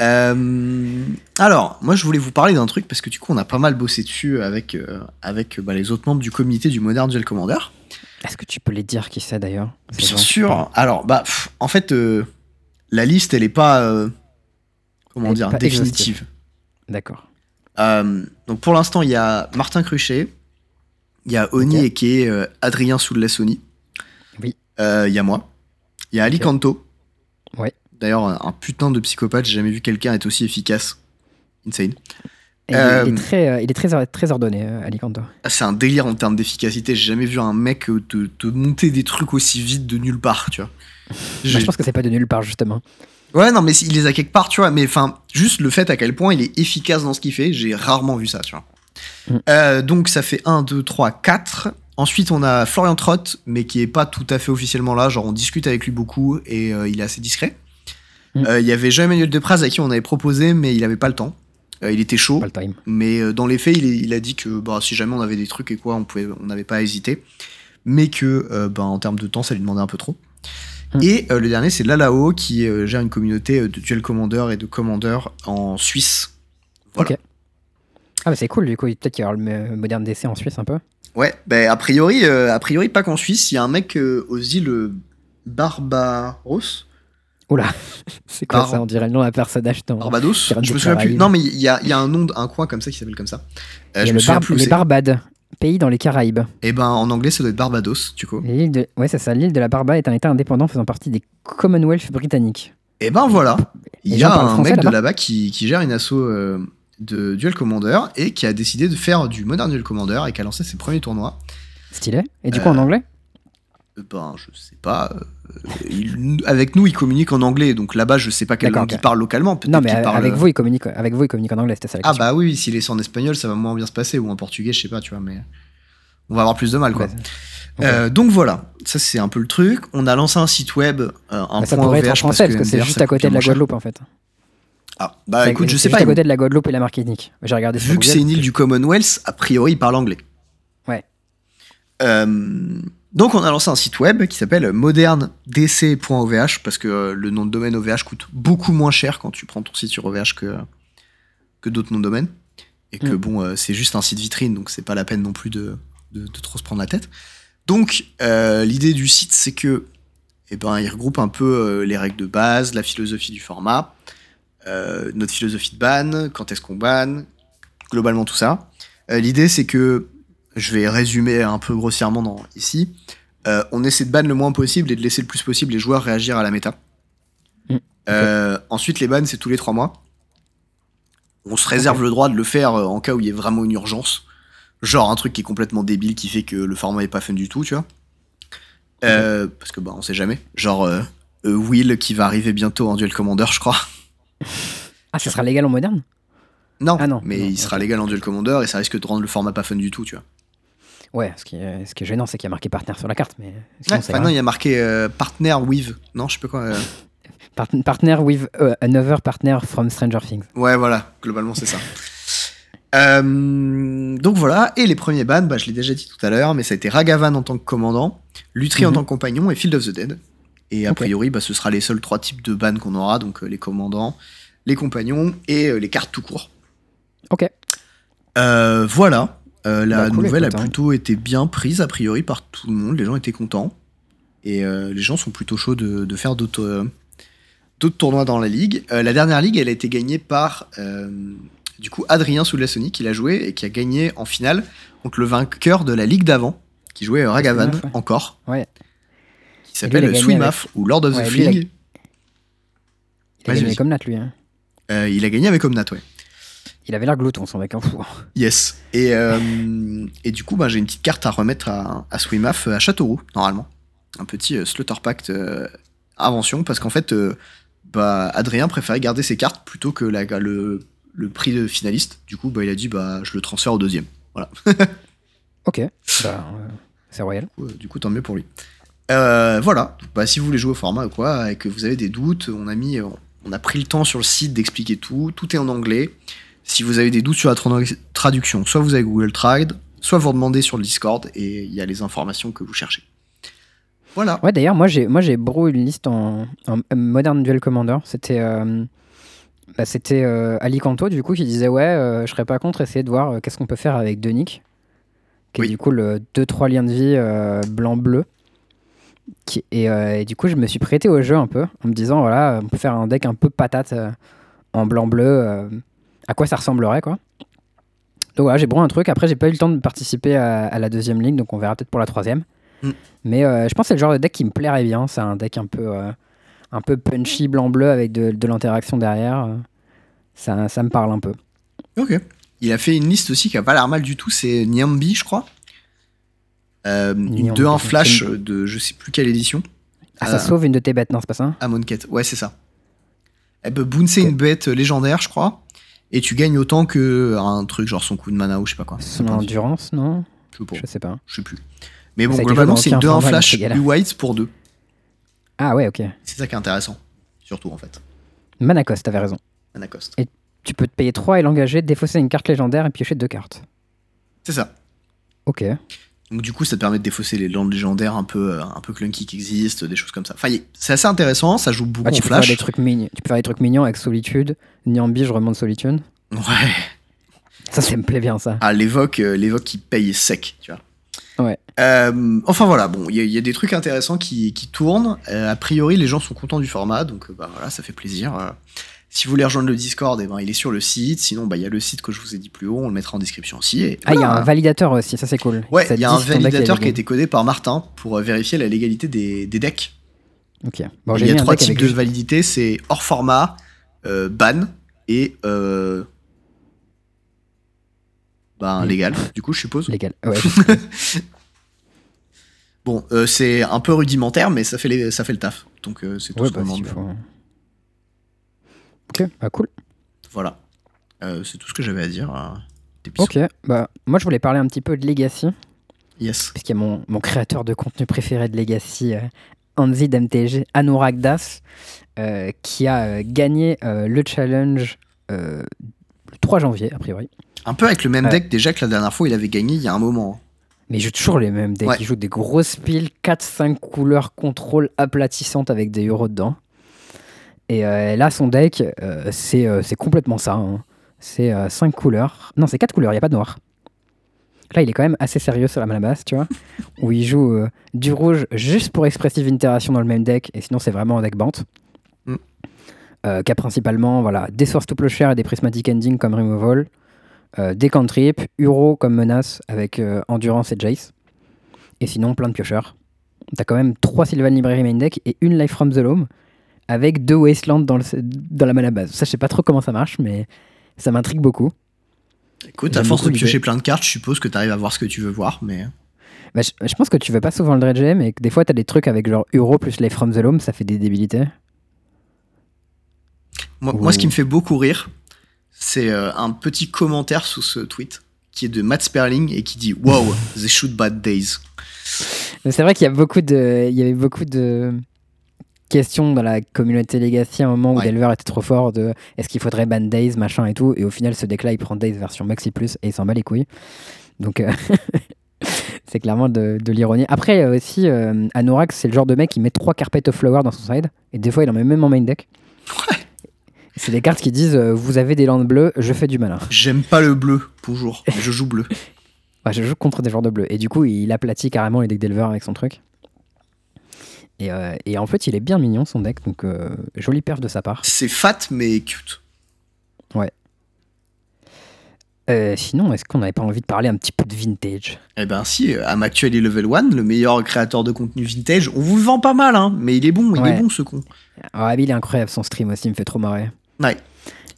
Euh, alors, moi je voulais vous parler d'un truc parce que du coup on a pas mal bossé dessus avec, euh, avec bah, les autres membres du comité du Modern Duel Commander. Est-ce que tu peux les dire qui c'est d'ailleurs? Bien sûr. Alors, bah, pff, en fait, euh, la liste elle est pas, euh, comment Elle dire, pas définitive. D'accord. Euh, donc pour l'instant il y a Martin Cruchet, il y a Oni Ok. et qui est euh, Adrien Soulassoni. Oui. Euh, Il y a moi. Il y a Ali Ok. Kanto. Ouais. D'ailleurs, un putain de psychopathe, j'ai jamais vu quelqu'un être aussi efficace. Insane. Et il est- Euh, il est très, euh, il est très, très ordonné, euh, Alicanto. C'est un délire en termes d'efficacité. J'ai jamais vu un mec te, te monter des trucs aussi vite de nulle part, tu vois. Bah, je pense que c'est pas de nulle part, justement. Ouais, non, mais il les a quelque part, tu vois. Mais enfin, juste le fait à quel point il est efficace dans ce qu'il fait, j'ai rarement vu ça, tu vois. Mm. Euh, donc ça fait 1, 2, 3, 4. Ensuite, on a Florian Trott, mais qui est pas tout à fait officiellement là. Genre, on discute avec lui beaucoup et euh, il est assez discret. Mm. Euh, Il y avait Jean-Emmanuel Depraz à qui on avait proposé, mais il avait pas le temps. Euh, il était chaud, Pas le time. mais euh, dans les faits, il, il a dit que bah, si jamais on avait des trucs et quoi, on pouvait, on n'avait pas à hésiter, mais que bah, en termes de temps, ça lui demandait un peu trop. Hmm. Et le dernier, c'est Lalao qui gère une communauté de duel commander et de commander en Suisse. Voilà. Ok. Ah, bah c'est cool, du coup. Peut-être qu'il y aura le mo- moderne DC en Suisse un peu. Ouais, ben a priori, a priori pas qu'en Suisse, il y a un mec aux îles Barbaros, Oula, c'est quoi ça On dirait le nom d'un personnage dans. Barbados. Je me souviens plus. Non, mais il y a, il y a un nom, un coin comme ça qui s'appelle comme ça. Euh, y je me souviens plus. les. Barbades, pays dans les Caraïbes. Et ben en anglais, ça doit être Barbados, du coup. L'île de... Ouais, c'est ça. L'île de la Barbade est un État indépendant faisant partie des Commonwealth britanniques. Et ben voilà, il y a un mec de là-bas qui, qui gère une asso euh, de Duel Commander et qui a décidé de faire du Modern Duel Commander et qui a lancé ses premiers tournois. Stylé. Et du coup, en anglais Euh, Ben, je sais pas. euh, il- avec nous, il communique en anglais, donc là-bas, je sais pas quelle langue ok. il parle localement. Non, mais parle. avec vous, il communique, avec vous, il communique en anglais, c'était ça la Ah bah oui, s'il est en espagnol, ça va moins bien se passer, ou en portugais, je sais pas, tu vois, mais on va avoir plus de mal, quoi. Ouais. Euh, donc voilà, ça c'est un peu le truc. On a lancé un site web, euh, un Bah, ça point pourrait être en français parce que c'est juste à côté de la. Guadeloupe en fait. Ah, bah écoute, je sais juste pas. à côté de la Guadeloupe et la Martinique. J'ai regardé Vu que c'est une île du Commonwealth, a priori, il parle anglais. Ouais. Euh, donc on a lancé un site web qui s'appelle moderndc.ovh parce que euh, le nom de domaine OVH coûte beaucoup moins cher quand tu prends ton site sur OVH que, que d'autres noms de domaine. Et que Mm. bon, euh, c'est juste un site vitrine, donc c'est pas la peine non plus de, de, de trop se prendre la tête. Donc euh, l'idée du site, c'est que eh ben, il regroupe un peu les règles de base, la philosophie du format, euh, notre philosophie de ban, quand est-ce qu'on banne, globalement tout ça. Euh, L'idée, c'est que, je vais résumer un peu grossièrement dans, ici, euh, on essaie de ban le moins possible et de laisser le plus possible les joueurs réagir à la méta. Mm, Euh, ensuite, les bans, c'est tous les trois mois. On se réserve le droit de le faire euh, en cas où il y a vraiment une urgence. Genre un truc qui est complètement débile qui fait que le format est pas fun du tout, tu vois. Euh, parce que bah on sait jamais. Genre euh, Will qui va arriver bientôt en Duel Commander, je crois. Ah, ça sera légal en moderne? Non, Ah non, mais non, il sera légal en Duel Commander et ça risque de rendre le format pas fun du tout, tu vois. Ouais, ce qui, est, ce qui est gênant, c'est qu'il y a marqué partenaire sur la carte, mais sinon, Ouais, non, il y a marqué euh, partner with. Non, je sais pas quoi. euh. Part- partner with euh, another partner from Stranger Things. Ouais, voilà, globalement c'est ça. Euh, donc voilà, et les premiers bans, bah, je l'ai déjà dit tout à l'heure, mais ça a été Ragavan en tant que commandant, Lutri en Mhm. tant que compagnon et Field of the Dead. Et a priori, bah, ce sera les seuls trois types de bans qu'on aura, donc euh, les commandants, les compagnons et euh, les cartes tout court. Ok. Voilà, Euh, la Bah, cool, nouvelle écoute, a hein. plutôt été bien prise a priori par tout le monde, les gens étaient contents. Et euh, les gens sont plutôt chauds de, de faire d'autres euh, d'autres tournois dans la ligue. La dernière ligue, elle a été gagnée par du coup Adrien Soudlassoni qui l'a joué et qui a gagné en finale contre le vainqueur de la ligue d'avant, qui jouait Ragavan ouais. encore, Ouais. qui s'appelle Swimaf ou Lord of Ouais, the lui, il a- Fling. Il a gagné vas-y. comme Nat, lui. hein. Il a gagné avec Omnat, ouais. Il avait l'air glouton, son mec. hein. Fou. Yes. Et, euh, et du coup, bah, j'ai une petite carte à remettre à, à Swimaf euh, à Châteauroux, normalement. Un petit euh, Slaughter Pact euh, invention, parce qu'en fait, euh, bah, Adrien préférait garder ses cartes plutôt que la, le, le prix de finaliste. Du coup, bah, il a dit bah, je le transfère au deuxième. Ok. Bah, euh, c'est royal. Du coup, euh, du coup, tant mieux pour lui. Euh, voilà. Bah, si vous voulez jouer au format ou quoi, et que vous avez des doutes, on a mis, on a pris le temps sur le site d'expliquer tout. Tout est en anglais. Si vous avez des doutes sur la tra- traduction, soit vous avez Google Trad, soit vous demandez sur le Discord et il y a les informations que vous cherchez. Voilà. Ouais, d'ailleurs, moi j'ai moi j'ai une liste en, en Modern Duel Commander. C'était euh, bah, c'était euh, Alicanto du coup qui disait ouais, euh, je serais pas contre essayer de voir euh, qu'est-ce qu'on peut faire avec Denick, qui Oui. est du coup le 2-3 liens de vie euh, blanc-bleu. Qui, et, euh, et du coup, je me suis prêté au jeu un peu en me disant voilà, on peut faire un deck un peu patate euh, en blanc-bleu. euh, à quoi ça ressemblerait quoi. Donc voilà, j'ai bro un truc. Après, j'ai pas eu le temps de participer à, à la deuxième ligue, donc on verra peut-être pour la troisième. Mm. Mais euh, je pense que c'est le genre de deck qui me plairait bien. C'est un deck un peu, euh, un peu punchy blanc-bleu avec de, de l'interaction derrière. Ça, ça me parle un peu. Ok. Il a fait une liste aussi qui a pas l'air mal du tout. C'est Nyambi, je crois. Euh, une Nyambi, 2-1 c'est flash de je sais plus quelle édition. Ah, ça Euh, sauve une de tes bêtes, non, c'est pas ça? À Monket. Ouais, c'est ça. Elle peut bouncer une bête légendaire, je crois. Et tu gagnes autant que un truc genre son coup de mana ou je sais pas quoi. Son endurance, non Je sais pas. Je sais pas. Je sais plus. Mais bon, globalement, c'est dans une 2-1 aucun format, flash gars-là. U-White pour 2. Ah ouais, ok. C'est ça qui est intéressant. Surtout, en fait. Manacos, t'avais raison. Anacost. tu peux te payer 3 et l'engager, défausser une carte légendaire et piocher deux cartes. C'est ça. Ok. Donc du coup, ça te permet de défausser les landes légendaires un peu, euh, un peu clunky qui existent, des choses comme ça. Enfin, c'est assez intéressant, ça joue beaucoup Ah, tu, en peux faire flash. des trucs tu peux faire des trucs mignons avec Solitude. Niambi, je remonte Solitude. Ouais. Ça, ça me plaît bien, ça. Ah, l'évoque, euh, l'évoque qui paye sec, tu vois. Ouais. Euh, enfin voilà, bon, il y, a- il y a des trucs intéressants qui, qui tournent. Euh, a priori, les gens sont contents du format, donc bah voilà, ça fait plaisir. Si vous voulez rejoindre le Discord, eh ben, il est sur le site. Sinon, bah, il y a le site que je vous ai dit plus haut, on le mettra en description aussi. Et Ah, il y a un validateur aussi, ça c'est cool. Ouais, il y a un validateur qui a été codé par Martin pour euh, vérifier la légalité des, des decks. Ok. Bon, il y a trois types de validité, c'est hors format, euh, ban et euh, ben, légal, du coup, je suppose. légal. Ouais. Bon, euh, c'est un peu rudimentaire, mais ça fait, les, ça fait le taf. Donc c'est tout ouais, ce qu'on bah, demande. Ok, bah cool. Voilà. Euh, c'est tout ce que j'avais à dire. euh. Ok, bah moi je voulais parler un petit peu de Legacy, Yes. puisqu'il y a mon, mon créateur de contenu préféré de Legacy, euh, Anzi d'MTG, Anurag Das, euh, qui a euh, gagné le challenge le 3 janvier, a priori. Un peu avec le même deck déjà que la dernière fois, il avait gagné il y a un moment. Mais il joue toujours les mêmes decks. Ouais. Il joue des grosses piles, 4-5 couleurs contrôle aplatissantes avec des euros dedans. Et euh, là, son deck, euh, c'est euh, c'est complètement ça. hein. C'est 5 couleurs. Non, c'est 4 couleurs, il n'y a pas de noir. Là, il est quand même assez sérieux sur la mana basse, tu vois. où il joue euh, du rouge juste pour Expressive Interaction dans le même deck. Et sinon, c'est vraiment un deck bante. Mm. Euh, qui a principalement voilà, des Source to Plowshare et des Prismatic Ending comme Removal. Euh, des cantrips, Uro comme menace avec Endurance et Jace. Et sinon, plein de piocheurs. T'as quand même 3 Sylvan Library main deck et une Life from the Loam avec deux Wasteland dans, le, dans la mana base. Ça, je sais pas trop comment ça marche, mais ça m'intrigue beaucoup. Écoute, à force de piocher plein de cartes, je suppose que tu arrives à voir ce que tu veux voir, mais. Bah, je, je pense que tu veux pas souvent le dredger, mais que des fois, t'as des trucs avec genre Uro plus Life from the Loam, ça fait des débilités. Moi, moi, ce qui me fait beaucoup rire, c'est euh, un petit commentaire sous ce tweet qui est de Matt Sperling et qui dit Wow, they shoot bad days. C'est vrai qu'il y a beaucoup de, il y avait beaucoup de questions dans la communauté Legacy à un moment où Ouais. Delver était trop fort de est-ce qu'il faudrait ban Days, machin et tout. Et au final, ce deck-là, il prend Days version Maxi Plus et il s'en bat les couilles. Donc, euh, c'est clairement de, de l'ironie. Après, euh, aussi, euh, Anorak, c'est le genre de mec qui met trois Carpet of Flower dans son side. Et des fois, il en met même en main deck. Ouais. C'est des cartes qui disent euh, Vous avez des landes bleues, je fais du malin. J'aime pas le bleu, bonjour, mais je joue bleu. Ouais, je joue contre des joueurs de bleu. Et du coup, il aplatit carrément les decks d'Elver avec son truc. Et, euh, et en fait, il est bien mignon son deck, donc euh, jolie perf de sa part. C'est fat, mais cute. Euh, sinon, est-ce qu'on n'avait pas envie de parler un petit peu de vintage? Eh ben si, euh, Actually Level 1, le meilleur créateur de contenu vintage, on vous le vend pas mal, hein, mais il est bon, il Ouais. est bon ce con. Ah, mais il est incroyable son stream aussi, il me fait trop marrer. Ouais.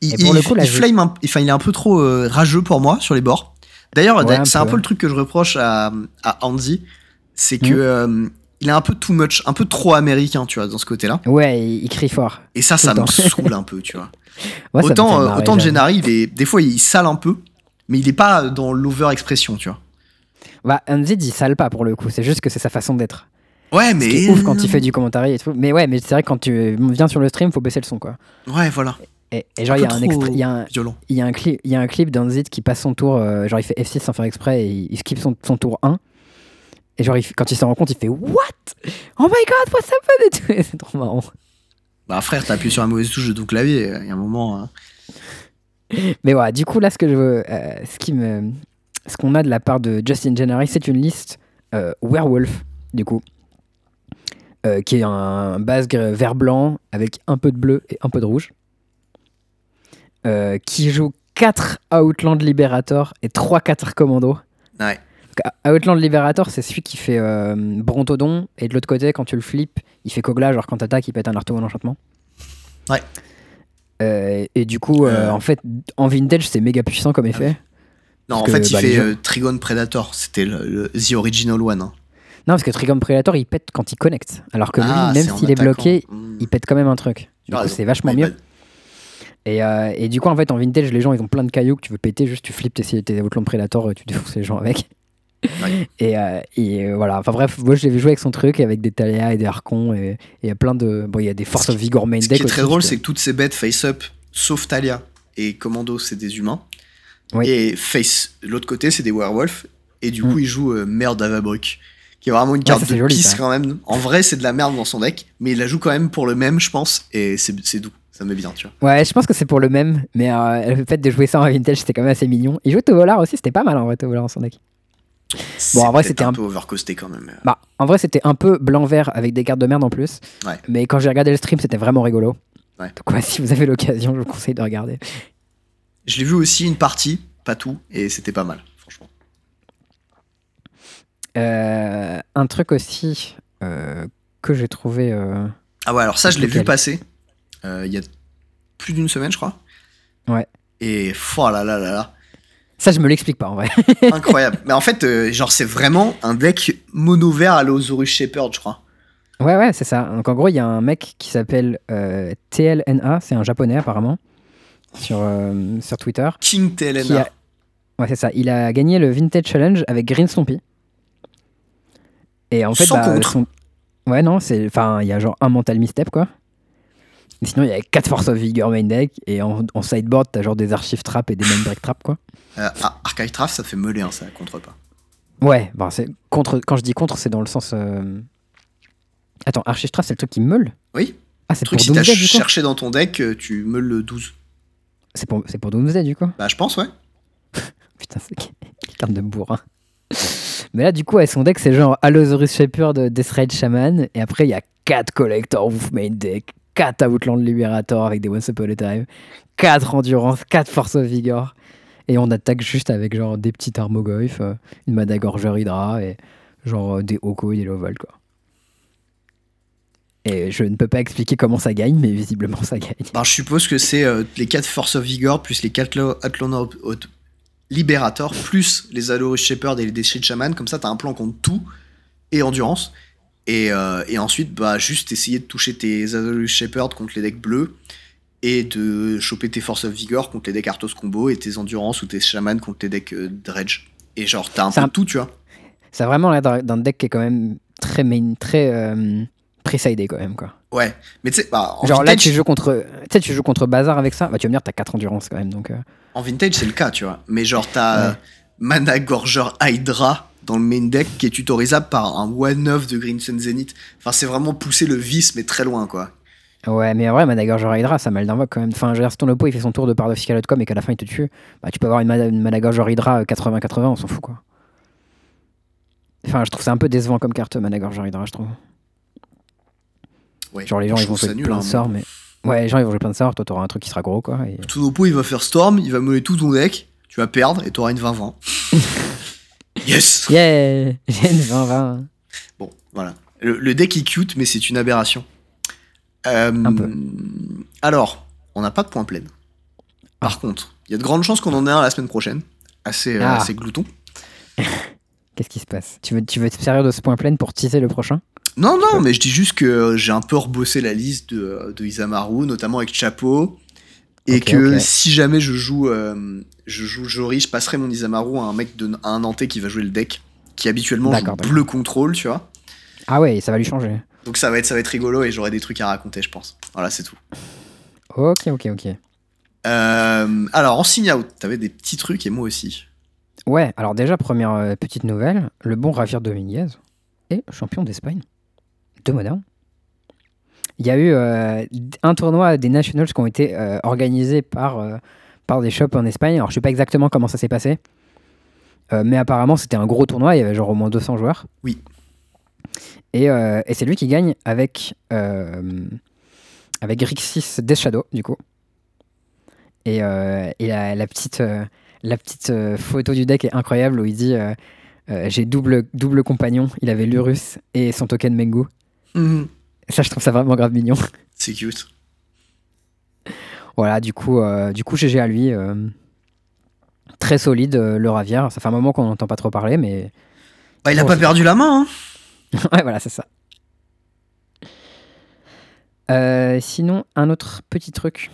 Il, Et pour il- le coup, là, il flame un- enfin, il est un peu trop rageux pour moi sur les bords. D'ailleurs, Ouais, un c'est un peu. le truc que je reproche à, à Andy, c'est que Mhm. euh, il est un peu too much, un peu trop américain, tu vois, dans ce côté-là. Ouais, il, crie fort. Et ça, ça me saoule un peu, tu vois. Ouais, autant euh, autant. Gennari, il est, des fois, il sale un peu, mais il est pas dans l'over-expression, tu vois. Bah, Unzid, il sale pas pour le coup, c'est juste que c'est sa façon d'être. Ouais, Ce mais. qui est ouf quand il fait du commentaire et tout. Mais ouais, mais c'est vrai que quand tu viens sur le stream, faut baisser le son quoi. Ouais, voilà. Et, et genre, il y a un extra- il y a un, il y a un clip, il y a un clip d'Unzid qui passe son tour, euh, genre il fait F6 sans faire exprès et il, il skip son, son tour 1. Et genre, il quand il s'en rend compte, il fait What? Oh my god, what's happened? Et tout. Et C'est trop marrant. Bah, frère, t'as appuyé sur la mauvaise touche de ton clavier. Il y a un moment. hein. Mais voilà, du coup, là, ce que je veux, euh, ce qui me, ce qu'on a de la part de Justin January, c'est une liste euh, Werewolf, du coup, euh, qui est un base gr- vert blanc avec un peu de bleu et un peu de rouge, euh, qui joue 4 Outland Liberator et 3 4 Commando. Ouais. Outland Liberator, c'est celui qui fait euh, Brontodon, et de l'autre côté, quand tu le flippes, il fait Kogla, genre quand t'attaques, il pète un arteau ou un enchantement. Ouais. Euh, et du coup, euh, en fait, en vintage, c'est méga puissant comme effet. Non, en que, fait, il bah, fait gens- Trigon Predator. C'était le, le- The Original One. hein. Non, parce que Trigon Predator, il pète quand il connecte. Alors que lui, Ah, même c'est en s'il est bloqué, il pète quand même un truc. Raison. c'est vachement mieux. bad. Et, euh, et du coup, en fait, en vintage, les gens, ils ont plein de cailloux que tu veux péter, juste tu flippes tes, tes Outland Predator, tu défonces les gens avec. Ouais. Et, euh, et, euh, voilà. Enfin bref, moi, je l'ai joué avec son truc, avec des Talia et des Archons, et il y a plein de. Bon, il y a des Force Ce of Vigor main Ce deck qui est très aussi, drôle, c'est que toutes ces bêtes face-up, sauf Talia, et Commando, c'est des humains. Oui. Et Face, l'autre côté, c'est des werewolves. Et du Mm. coup, il joue euh, Merde Avabruck, qui est vraiment une carte c'est de joli, pisse ça. quand même. En vrai, c'est de la merde dans son deck, mais il la joue quand même pour le même, je pense, et c'est c'est doux. Ça me met bien, tu vois. Ouais, je pense que c'est pour le même, mais euh, le fait de jouer ça en vintage, c'était quand même assez mignon. Il jouait Tovolar aussi, c'était pas mal en vrai, Tovolar en son deck. C'est en vrai, c'était un un- peu overcosté quand même. Bah, en vrai, c'était un peu blanc-vert avec des cartes de merde en plus. Ouais. Mais quand j'ai regardé le stream, c'était vraiment rigolo. Ouais. Donc, ouais, si vous avez l'occasion, je vous conseille de regarder. Je l'ai vu aussi une partie, pas tout, et c'était pas mal, franchement. Euh, un truc aussi euh, que j'ai trouvé. euh, Ah ouais, alors ça, je l'ai vu passer il y a plus d'une semaine, je crois. Ouais. Et oh là là là là, Ça, je me l'explique pas en vrai. incroyable. Mais en fait, euh, genre, c'est vraiment un deck mono vert à l'Osaurus Shepherd, je crois. ouais, ouais, c'est ça. Donc en gros, il y a un mec qui s'appelle euh, TLNA, c'est un japonais apparemment, sur, euh, sur Twitter. King TLNA. a- Ouais, c'est ça. Il a gagné le Vintage Challenge avec Green Stompy. Et en fait, Sans bah, contre. son- Ouais, non, c'est. Enfin, il y a genre un mental misstep, quoi. Sinon, il y a 4 Force of Vigor main deck. Et en, en sideboard, t'as genre des archives trap et des main break trap, quoi. Euh, Archive Draft, ça fait meuler, hein, ça contre pas. Ouais, bon, c'est contre. Quand je dis contre, c'est dans le sens. euh, Attends, archive trap, c'est le truc qui meule? Oui. Ah, c'est Le truc, pour si t'as Doomsday, du coup? cherché dans ton deck, euh, tu meules le 12. C'est pour, c'est pour Doomsday, du coup? Bah, je pense, ouais. Putain, c'est carte de bourrin. Mais là, du coup, ouais, son deck, c'est genre Allosaurus Shepherd, Death Rage Shaman. Et après, il y a 4 Collector Wolf main deck, 4 Outland Liberator avec des Once Upon a Time, 4 Endurance, 4 Force of Vigor. Et on attaque juste avec genre des petits Armogoyf, euh, une Madagorger Hydra et genre euh, des Oko et des Lovol, quoi. Et je ne peux pas expliquer comment ça gagne, mais visiblement ça gagne. Bah, je suppose que c'est euh, les 4 Force of Vigor plus les 4 Athlon Liberator plus les Alorus Shepherd et les Death Shaman. Comme ça, t'as un plan contre tout et endurance. Et, euh, et ensuite, bah, juste essayer de toucher tes Alorus Shepherd contre les decks bleus et de choper tes Force of Vigor contre les decks Arthos combo et tes endurance ou tes Shaman contre les decks euh, Dredge. Et genre, t'as un peu un- tout, tu vois. Ça a vraiment l'air d'un deck qui est quand même très main, très euh, présidé quand même, quoi. Ouais. Mais tu sais, bah, en Genre là, vintage, tu joues contre, tu sais, tu joues contre Bazar avec ça. Bah, tu vas me dire, t'as 4 endurance quand même, donc. En vintage, c'est le cas, tu vois. Mais genre, t'as Ouais. Mana Gorger Hydra dans le main deck qui est tutorisable par un one-off de Green Sun Zenith. Enfin, c'est vraiment pousser le vice, mais très loin, quoi. Ouais, mais en vrai, Managorger Hydra, ça mal d'invoque quand même. Enfin, je veux dire, si ton oppo il fait son tour de part de Fiscalotcom et qu'à la fin il te tue, bah, tu peux avoir une, Mana- une Hydra euh, 80-80, on s'en fout quoi. Enfin, je trouve ça un peu décevant comme carte, Managorger Hydra, je trouve. Ouais. Genre, les gens ils vont jouer plein hein, de sorts, mais. Ouais, les gens ils vont jouer plein de sorts, toi t'auras un truc qui sera gros quoi. Et... Ton oppo, il va faire Storm, il va meuler tout ton deck, tu vas perdre et t'auras une 20-20. yes Yeah J'ai une 20-20. Bon, voilà. Le, le deck est cute, mais c'est une aberration. Euh, Un peu. Alors, on n'a pas de point plein. Par contre, il y a de grandes chances qu'on en ait un la semaine prochaine. Assez, euh, Ah. assez glouton. Qu'est-ce qui se passe? Tu veux, tu veux te servir de ce point plein pour teaser le prochain? Non, non, mais je dis juste que euh, j'ai un peu rebossé la liste de, de Isamaru, notamment avec Chapeau. Et que si jamais je joue, euh, je joue Jory, je passerai mon Isamaru à un mec, de, à un Nantais qui va jouer le deck, qui habituellement joue bleu contrôle, tu vois. Ah ouais, ça va lui changer. Donc ça va être, ça va être rigolo et j'aurai des trucs à raconter, je pense. Voilà, c'est tout. Ok, ok, ok. Euh, alors, en signe out, t'avais des petits trucs et moi aussi. Ouais, alors déjà, première euh, petite nouvelle, le bon Javier Dominguez est champion d'Espagne de Modern. Il y a eu euh, un tournoi des Nationals qui ont été euh, organisés par, euh, par des shops en Espagne. Alors, je sais pas exactement comment ça s'est passé, mais apparemment, c'était un gros tournoi. Il y avait genre au moins 200 joueurs. Oui. Et, et c'est lui qui gagne avec, avec Rixis Death Shadow, du coup. Et, et la, la petite, la petite photo du deck est incroyable où il dit euh, J'ai double, double compagnon. Il avait l'Urus et son token Mengu. Mhm. Et ça, je trouve ça vraiment grave mignon. C'est cute. voilà, du coup, euh, du coup GG à lui. euh, très solide, euh, le Ravière. Ça fait un moment qu'on n'entend pas trop parler, mais. Bah, il a Oh, pas perdu la main, hein. ouais, voilà, c'est ça. Euh, sinon, un autre petit truc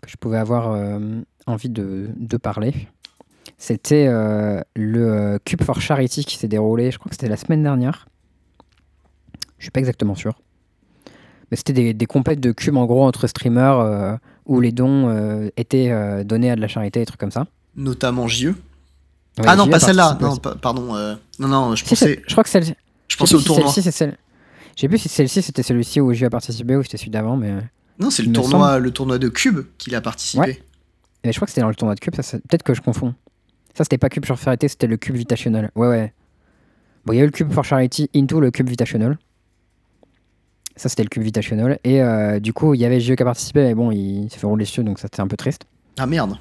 que je pouvais avoir envie de, de parler, c'était le Cube for Charity qui s'est déroulé, je crois que c'était la semaine dernière. Je suis pas exactement sûr. Mais c'était des, des compètes de cubes en gros entre streamers euh, où les dons euh, étaient euh, donnés à de la charité, et trucs comme ça. Notamment JE. Ouais, ah non, ai pas celle-là. Non, pa- pardon. non, non, je Si, pensais, je crois que celle. je je pensais sais au si tournoi. celle-ci, c'est celle. Je sais plus si celle-ci c'était celui-ci où j'ai participé ou c'était celui d'avant, mais. Non, c'est le tournoi, le tournoi de Cube qu'il a participé. Mais je crois que c'était dans le tournoi de Cube, peut-être que je confonds. Ça, c'était pas Cube for Charity, c'était le Cube Vitational. Ouais, ouais. Bon, il y a eu le Cube for Charity into le Cube Vitational. Ça, c'était le Cube Vitational. Et euh, du coup, il y avait JE qui a participé, mais bon, il s'est fait rouler dessus, donc ça, c'était un peu triste. Ah merde.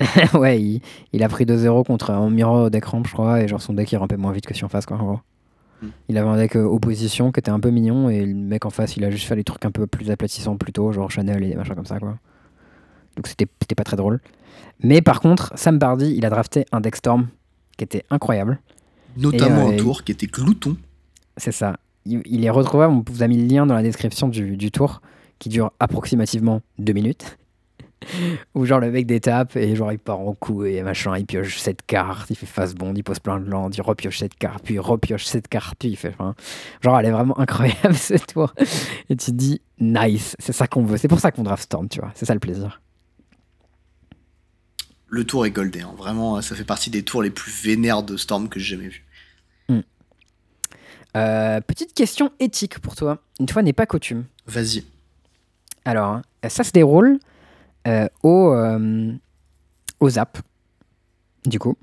ouais, il, il a pris 2-0 contre un Miro deck ramp, je crois, et genre son deck il rampait moins vite que Surface, quoi, en gros. Hmm. Il avait un deck euh, opposition qui était un peu mignon, et le mec en face, il a juste fait des trucs un peu plus aplatissants plutôt, genre Chanel et des machins comme ça, quoi. Donc c'était c'était pas très drôle. Mais par contre, Sam Bardi, il a drafté un deck Storm qui était incroyable. Notamment Et, euh, un tour qui était glouton. C'est ça. Il, est retrouvable, on vous a mis le lien dans la description du, tour, qui dure approximativement deux minutes. Où genre le mec détape et genre il part en coup et machin, il pioche cette carte, il fait face bond, il pose plein de landes, il repioche cette carte, puis il repioche cette carte, puis il fait. enfin, genre elle est vraiment incroyable ce tour. Et tu te dis nice, c'est ça qu'on veut, c'est pour ça qu'on draft Storm, tu vois, c'est ça le plaisir. Le tour est goldé. hein. Vraiment, ça fait partie des tours les plus vénères de Storm que j'ai jamais vu. Euh, petite question éthique pour toi, une fois n'est pas coutume. Vas-y. Alors, hein, ça se déroule euh, au, euh, au Zap, du coup.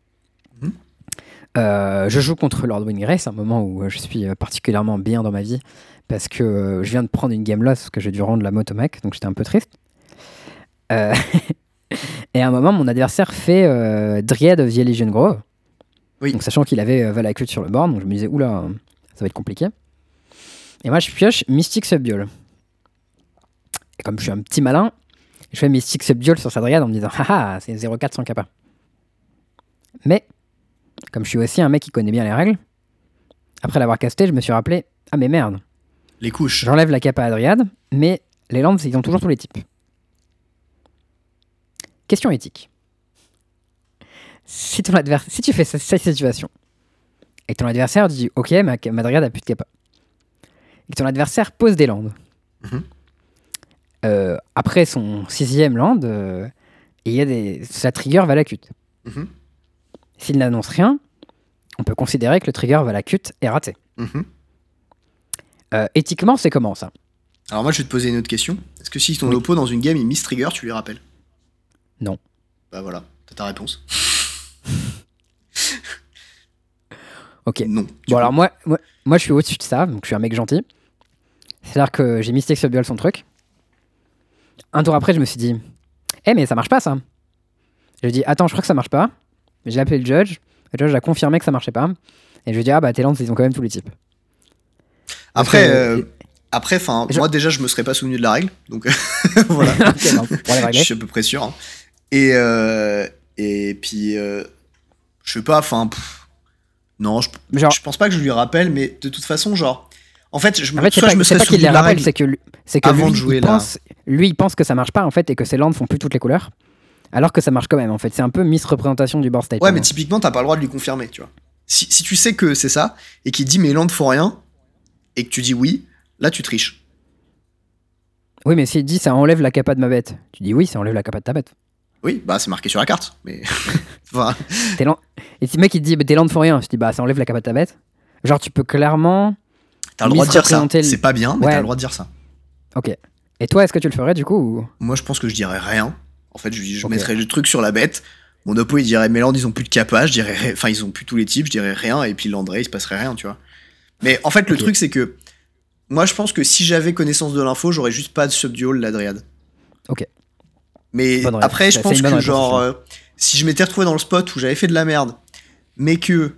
Euh, je joue contre Lord Wingrey, c'est un moment où euh, je suis euh, particulièrement bien dans ma vie, parce que euh, je viens de prendre une game loss, parce que j'ai dû rendre la moto mec, donc j'étais un peu triste. Euh, et à un moment, mon adversaire fait euh, Dryad of the Elysian Grove. Oui. Donc, sachant qu'il avait euh, Valakut sur le board, donc je me disais, oula, ça va être compliqué. Et moi, je pioche Mystic Subdual. Et comme je suis un petit malin, je fais Mystic Subdual sur sa Dryad en me disant, haha, c'est 0,4 sans kappa. Mais, comme je suis aussi un mec qui connaît bien les règles, après l'avoir casté, je me suis rappelé, ah mais merde, Les couches. J'enlève la capa à Dryad, mais les landes, ils ont toujours tous les types. Question éthique. Si, ton adversaire, si tu fais cette situation, et que ton adversaire dit Ok, ma, ma Dryad a plus de capa, et que ton adversaire pose des landes, Mhm. euh, après son sixième land, euh, il y a des, sa trigger va la cut. Mhm. S'il n'annonce rien, on peut considérer que le trigger va la cut est raté. Mhm. Euh, éthiquement, c'est comment ça? Alors moi, je vais te poser une autre question. Est-ce que si ton Oui. oppo dans une game il miss trigger, tu lui rappelles? Non. Bah voilà, t'as ta réponse. Ok. Non. Bon, alors moi, moi, moi, je suis au-dessus de ça, donc je suis un mec gentil. C'est-à-dire que j'ai Mystic Subdual son truc. Un tour après, je me suis dit, eh, mais ça marche pas ça. J'ai dit, attends, je crois que ça marche pas. J'ai appelé le judge. Le judge a confirmé que ça marchait pas. Et je lui ai dit, ah bah, tes lances, ils ont quand même tous les types. Après, euh, après, enfin, Je- moi déjà, je me serais pas souvenu de la règle, donc voilà. Ok, non, je suis à peu près sûr. hein. Et euh, et puis, euh, je sais pas, enfin, non, je, Genre, je pense pas que je lui rappelle, mais de toute façon, genre, en fait, je me, en fait, soit pas, je me c'est serais pas qu'il les rappelle, c'est que, lui- c'est que avant lui, de jouer il là. pense, lui, il pense que ça marche pas, en fait, et que ses landes font plus toutes les couleurs. Alors que ça marche quand même, en fait. C'est un peu misreprésentation du board state. Ouais, mais typiquement, t'as pas le droit de lui confirmer, tu vois. Si, si tu sais que c'est ça, et qu'il dit mes landes font rien, et que tu dis oui, là tu triches. Oui, mais s'il dit ça enlève la capa de ma bête, tu dis oui, ça enlève la capa de ta bête. Oui, bah c'est marqué sur la carte, mais. enfin, Et si le mec il te dit bah, tes landes font rien, je dis bah ça enlève la capa de ta bête. Genre tu peux clairement. t'as le droit de dire ça. Le- C'est pas bien, mais Ouais. t'as le droit de dire ça. Ok. Et toi, est-ce que tu le ferais du coup ou- Moi, je pense que je dirais rien. En fait, je, je mettrais le truc sur la bête. Mon oppo, il dirait, mes landes, ils ont plus de capa. Je dirais, enfin, ils ont plus tous les types. Je dirais rien. Et puis Landré, il se passerait rien, tu vois. Mais en fait, le truc, c'est que moi, je pense que si j'avais connaissance de l'info, j'aurais juste pas de subdual la Dryad. Ok. Mais après, je pense que genre, euh, si je m'étais retrouvé dans le spot où j'avais fait de la merde, mais que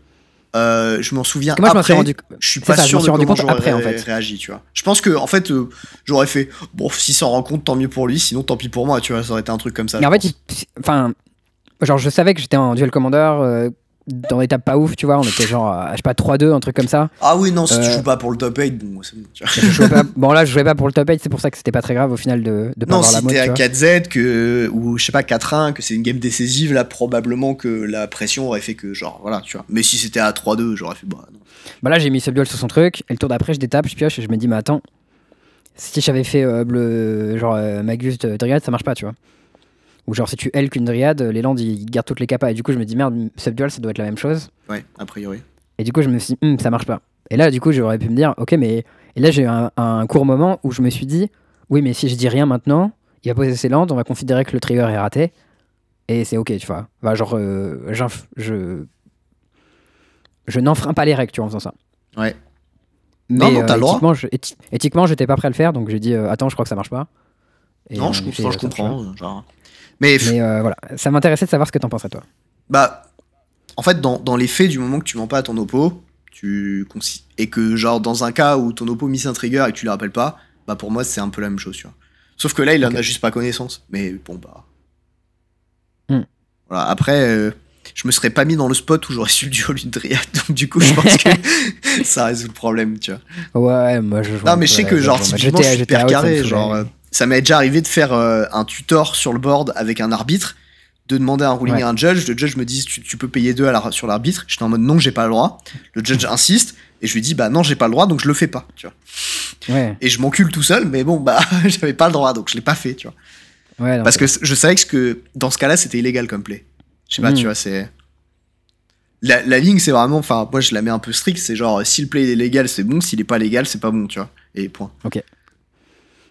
euh, je m'en souviens moi je après, rendu. je suis pas ça, je sûr m'en de suis comment j'aurais en fait. réagi, tu vois. Je pense que en fait, euh, j'aurais fait bon, s'il s'en rend compte, tant mieux pour lui. Sinon, tant pis pour moi, tu vois. Ça aurait été un truc comme ça. Mais en je fait, il- enfin, genre je savais que j'étais en duel commander euh, dans des tables pas ouf, tu vois. On était genre, à, je sais pas, 3-2, un truc comme ça. ah oui, non, si tu euh, joues pas pour le top 8, bon, c'est bon. Tu pas- bon là, je jouais pas pour le top 8, c'est pour ça que c'était pas très grave au final de, de pas Non, avoir la si mode. t'es tu à vois. 4Z que ou je sais pas 4-1, que c'est une game décisive, là probablement que la pression aurait fait que genre voilà, tu vois. Mais si c'était à 3-2, j'aurais fait bah non. Bah là, j'ai mis ce duel sur son truc, et le tour d'après, je détape, je pioche, et je me dis, mais attends, si j'avais fait euh, bleu, genre euh, Magus de Dryad, ça marche pas, tu vois. Ou genre si tu L qu'une Dryad, les landes ils gardent toutes les capas. Et du coup, je me dis merde, Subdual ça doit être la même chose. Ouais, a priori. Et du coup, je me suis dit, Hum, ça marche pas. Et là, du coup, j'aurais pu me dire, ok, mais. Et là, j'ai eu un, un court moment où je me suis dit, oui, mais si je dis rien maintenant, il va poser ses landes, on va considérer que le trigger est raté. Et c'est ok, tu vois. Enfin, genre, euh, je. Je n'enfreins pas les règles, tu vois, en faisant ça. Ouais. Mais Non, non, euh, t'as le droit. éthiquement, je, éthi- éthiquement, j'étais pas prêt à le faire, donc j'ai dit, euh, attends, je crois que ça marche pas. Et non, on je, je comprends. genre. Mais, Mais euh, voilà, ça m'intéressait de savoir ce que t'en penses à toi. bah, en fait, dans, dans les faits, du moment que tu mens pas à ton oppo, tu et que, genre, dans un cas où ton oppo miss un trigger et que tu le rappelles pas, bah, pour moi, c'est un peu la même chose, tu vois. Sauf que là, il en Ok. a juste pas connaissance. Mais bon, bah. Hmm. Voilà, après, euh, je me serais pas mis dans le spot où j'aurais su le duo dryade, donc du coup, je pense que ça résout le problème, tu vois. Ouais, moi je. Non, mais je sais que, genre, typiquement, je suis hyper carré. Genre, euh, ça m'est déjà arrivé de faire euh, un tutor sur le board avec un arbitre, de demander un ruling Ouais. à un judge. Le judge me dit tu, tu peux payer deux à la- sur l'arbitre. J'étais en mode non, j'ai pas le droit. Le judge insiste et je lui dis bah non, j'ai pas le droit donc je le fais pas, tu vois. Ouais, Et je m'encule tout seul, mais bon, bah j'avais pas le droit donc je l'ai pas fait, tu vois. ouais. non, Parce que je savais que, ce que dans ce cas-là, c'était illégal comme play. Je sais pas, Mm. tu vois, c'est. La, la ligne, c'est vraiment. Enfin, moi, je la mets un peu strict. C'est genre, si le play est légal, c'est bon. S'il est pas légal, c'est pas bon, tu vois. Et point.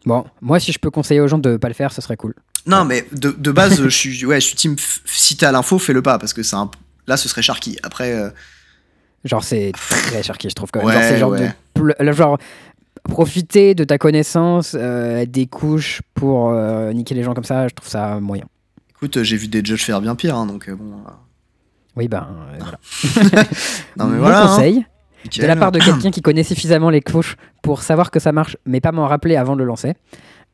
Bon, moi si je peux conseiller aux gens de pas le faire, ce serait cool. Non, mais de, de base, je suis, ouais, je suis team. Si t'as l'info, fais-le pas, parce que c'est un. Là, ce serait Sharky. Après, euh, Genre c'est très charqué, je trouve quand même. Ouais, genre, c'est le genre ouais. de genre profiter de ta connaissance, euh, des couches pour euh, niquer les gens comme ça, je trouve ça moyen. écoute, j'ai vu des judges faire bien pire, hein, donc bon. Oui, ben voilà. Non, mais Mon voilà. hein, de la part de quelqu'un qui connaît suffisamment les couches pour savoir que ça marche, mais pas m'en rappeler avant de le lancer.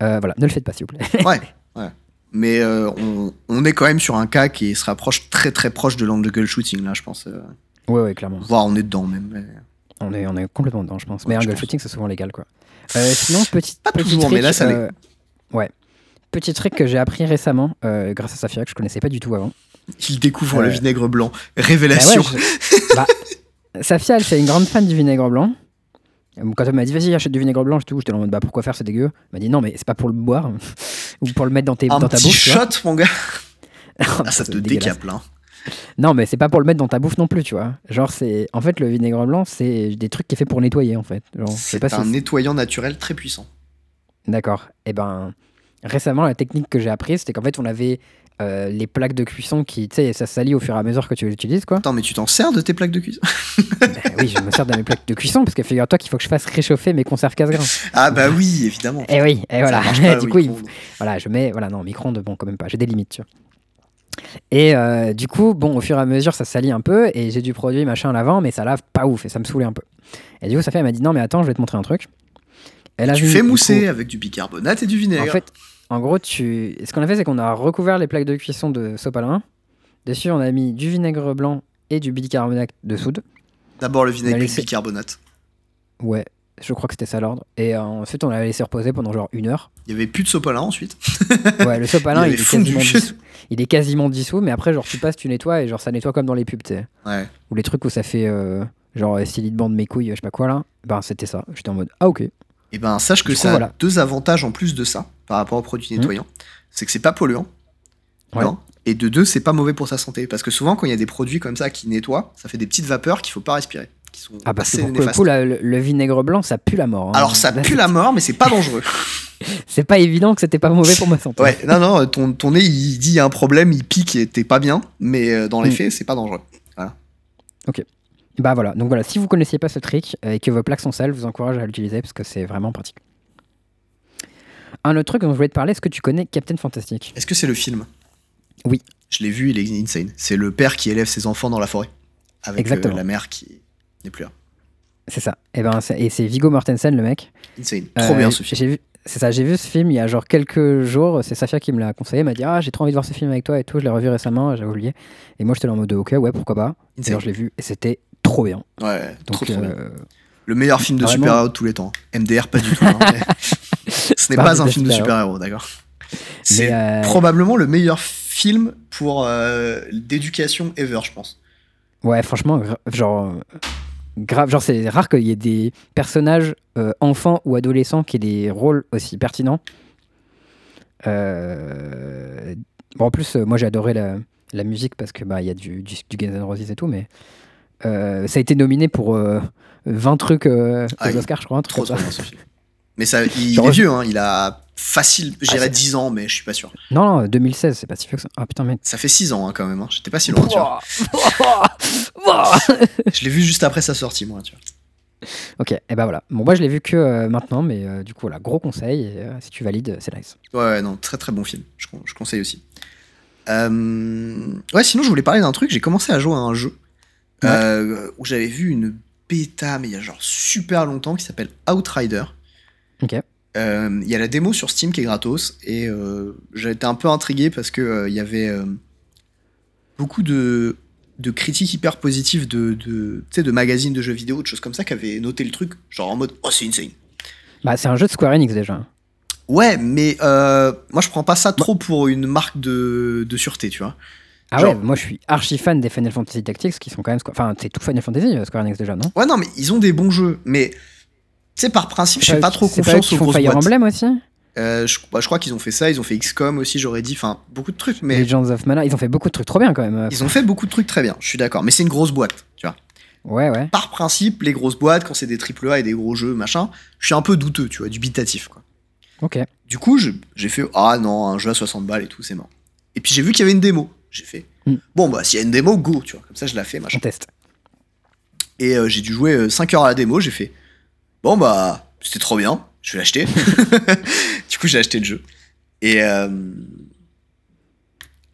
euh, voilà, ne le faites pas s'il vous plaît. Ouais, ouais. Mais euh, on, on est quand même sur un cas qui se rapproche très très proche de l'undergle shooting, là, je pense. euh, ouais, ouais, clairement. voire on est dedans même. mais- On est, on est complètement dedans, je pense. Ouais, Mais un je goal pense. shooting, c'est souvent légal, quoi. Euh, sinon, petit, Pas petit toujours, trick, mais là, ça l'est. ouais. Petit trick que j'ai appris récemment, grâce à Safia, que je connaissais pas du tout avant. Il découvre le vinaigre blanc. Bah Révélation. je- bah, Safia, elle, c'est une grande fan du vinaigre blanc. Euh, Quand elle m'a dit, vas-y, achète du vinaigre blanc, j'étais j'étais en mode, bah pourquoi faire, c'est dégueu. Elle m'a dit, non, mais c'est pas pour le boire, ou pour le mettre dans, tes, un dans ta petit bouffe. tu vois. shot, mon gars. Ah, Ah, ça te décape là. Non, mais c'est pas pour le mettre dans ta bouffe non plus, tu vois. Genre, c'est. En fait, le vinaigre blanc, c'est des trucs qui est fait pour nettoyer, en fait. C'est si un nettoyant naturel très puissant. D'accord. Et ben, récemment, la technique que j'ai apprise, c'était qu'en fait, on avait euh, les plaques de cuisson qui, tu sais, ça salit au fur et à mesure que tu les utilises, quoi. Attends, mais tu t'en sers de tes plaques de cuisson? Ben oui, je me sers de mes plaques de cuisson parce que figure-toi qu'il faut que je fasse réchauffer mes conserves casse-grains. Ah bah oui, évidemment. Et oui, et voilà. Marche pas, du coup, il- voilà, je mets, voilà, non, micro-ondes, bon, quand même pas, j'ai des limites, tu vois. Et euh, du coup, bon, au fur et à mesure, ça salit un peu et j'ai du produit machin à l'avant, mais ça lave pas ouf et ça me saoulait un peu. Et du coup, ça fait, elle m'a dit non, mais attends, je vais te montrer un truc. Elle a tu vu, fais mousser coup- avec du bicarbonate et du vinaigre. En fait, en gros, tu... ce qu'on a fait, c'est qu'on a recouvert les plaques de cuisson de sopalin. Dessus, on a mis du vinaigre blanc et du bicarbonate de soude. D'abord le vinaigre puis le bicarbonate. Ouais, je crois que c'était ça l'ordre. Et euh, ensuite, on l'a laissé reposer pendant genre une heure. Il y avait plus de sopalin ensuite. Ouais, le sopalin, Il il, est quasiment dissous. Il est quasiment dissous, mais après, genre, tu passes, tu nettoies et genre, ça nettoie comme dans les pubs, tu sais. Ouais. Ou les trucs où ça fait euh, genre style de bande mes couilles, je sais pas quoi là. Ben, c'était ça. J'étais en mode, ah ok. Et ben sache que Du coup, ça a voilà. deux avantages en plus de ça par rapport aux produits Mhm. nettoyants. C'est que c'est pas polluant. Ouais. non. Et de deux, c'est pas mauvais pour ta santé. Parce que souvent, quand il y a des produits comme ça qui nettoient, ça fait des petites vapeurs qu'il faut pas respirer. Qui sont Ah, pour le coup, le, le vinaigre blanc, ça pue la mort. hein. Alors ça pue la mort, mais c'est pas dangereux. C'est pas évident que c'était pas mauvais pour ma santé. Ouais, non, non, ton, ton nez, il dit il y a un problème, il pique et t'es pas bien, mais euh, dans les Mm. faits, c'est pas dangereux. Bah voilà, donc voilà, si vous connaissiez pas ce trick euh, et que vos plaques sont sales, je vous encourage à l'utiliser parce que c'est vraiment pratique. Un autre truc dont je voulais te parler, est-ce que tu connais Captain Fantastic? Est-ce que c'est le film? Oui. Je l'ai vu, il est insane. C'est le père qui élève ses enfants dans la forêt. Avec euh, Exactement. la mère qui n'est plus là. C'est ça. Et, ben, c'est- et c'est Vigo Mortensen, le mec. Insane. Euh, Trop bien ce film. C'est ça, j'ai vu ce film il y a genre quelques jours. C'est Safia qui me l'a conseillé. M'a dit Ah, j'ai trop envie de voir ce film avec toi et tout. Je l'ai revu récemment, j'avais oublié. Et moi, j'étais là en mode Ok, ouais, pourquoi pas. Et alors, je l'ai vu et c'était trop bien. Ouais, Donc, trop, trop bien. euh, Le meilleur film de vraiment- super-héros de tous les temps. MDR, pas du tout. hein, mais- Ce n'est Pas pas un film de super-héros. d'accord C'est euh, probablement le meilleur film pour euh, d'éducation ever, je pense. ouais, franchement, genre, grave. Genre, c'est rare qu'il y ait des personnages euh, enfants ou adolescents qui aient des rôles aussi pertinents. Euh, Bon, en plus, euh, moi j'ai adoré la, la musique parce que bah il y a du, du, du Guns N' Roses et tout, mais euh, ça a été nominé pour euh, 20 trucs euh, aux Ah, Oscars, je crois, un truc Trop comme trop ça. bien ce film. Mais ça, il, est vieux, hein, il a facile, je Ah, dirais c'est- 10 ans, mais je suis pas sûr. Non, non, 2016, c'est pas si vieux que ça. Ah putain, mec. Ça fait 6 ans hein, quand même, hein. j'étais pas si loin, tu vois. Je l'ai vu juste après sa sortie, moi, tu vois. ok, et bah voilà. Bon, moi je l'ai vu que euh, maintenant, mais euh, du coup, voilà, gros conseil. Et, euh, si tu valides, c'est nice. Ouais, ouais, non, très très bon film, je, je conseille aussi. Ouais, sinon je voulais parler d'un truc, j'ai commencé à jouer à un jeu Ouais. euh, où j'avais vu une bêta, mais il y a genre super longtemps, qui s'appelle Outrider. Ok. Euh, Il y a la démo sur Steam qui est gratos et euh, j'ai été un peu intrigué parce que euh, il y avait beaucoup de, de critiques hyper positives de, de, magazines de jeux vidéo, de choses comme ça, qui avaient noté le truc, genre en mode Oh, c'est insane. Bah, c'est un jeu de Square Enix déjà. Ouais, mais euh, moi je prends pas ça trop pour une marque de, de sûreté, tu vois. Ah Genre- ouais, moi je suis archi fan des Final Fantasy Tactics qui sont quand même. Enfin, c'est tout Final Fantasy, euh, Square Enix déjà, non? Ouais, non, mais ils ont des bons jeux, mais tu sais, par principe, je fais pas trop confiance aux grosses Fire boîtes. Emblem aussi? Euh, je, bah, je crois qu'ils ont fait ça, ils ont fait XCOM aussi, j'aurais dit, enfin, beaucoup de trucs, mais Legends of Mana, ils ont fait beaucoup de trucs trop bien quand même. euh. ils ont fait beaucoup de trucs très bien, je suis d'accord, mais c'est une grosse boîte, tu vois. Ouais, ouais. par principe, les grosses boîtes, quand c'est des AAA et des gros jeux, machin, je suis un peu douteux, tu vois, dubitatif, quoi. Ok. Du coup, j'ai fait, ah non, un jeu à 60 balles et tout, c'est mort. Et puis j'ai vu qu'il y avait une démo. J'ai fait, Mm. bon, bah, s'il y a une démo, go, tu vois, comme ça je la fais, machin. On teste. Et euh, j'ai dû jouer 5 heures à la démo, j'ai fait, bon, bah, c'était trop bien, je vais l'acheter. du coup, j'ai acheté le jeu. Et, euh,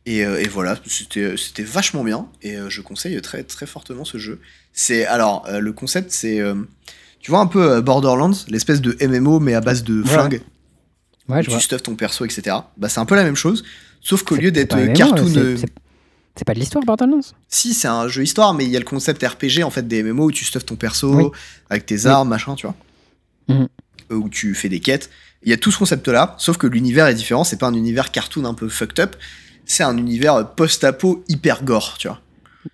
et, euh, et voilà, c'était vachement bien. Et euh, je conseille très, très fortement ce jeu. C'est Alors, euh, le concept, c'est. euh, tu vois un peu euh, Borderlands, l'espèce de MMO, mais à base de Ouais. flingues. Ouais, je tu vois. stuffes ton perso, etc. Bah, c'est un peu la même chose. Sauf qu'au lieu d'être cartoon. c'est- euh, c'est- pas de l'histoire, Borderlands Si, c'est un jeu histoire, mais il y a le concept RPG en fait des MMO où tu stuffes ton perso Oui. avec tes Oui. armes, machin, tu vois. Mhm. Euh, Où tu fais des quêtes. Il y a tout ce concept-là, sauf que l'univers est différent. C'est pas un univers cartoon un peu fucked up. C'est un univers post-apo hyper gore, tu vois.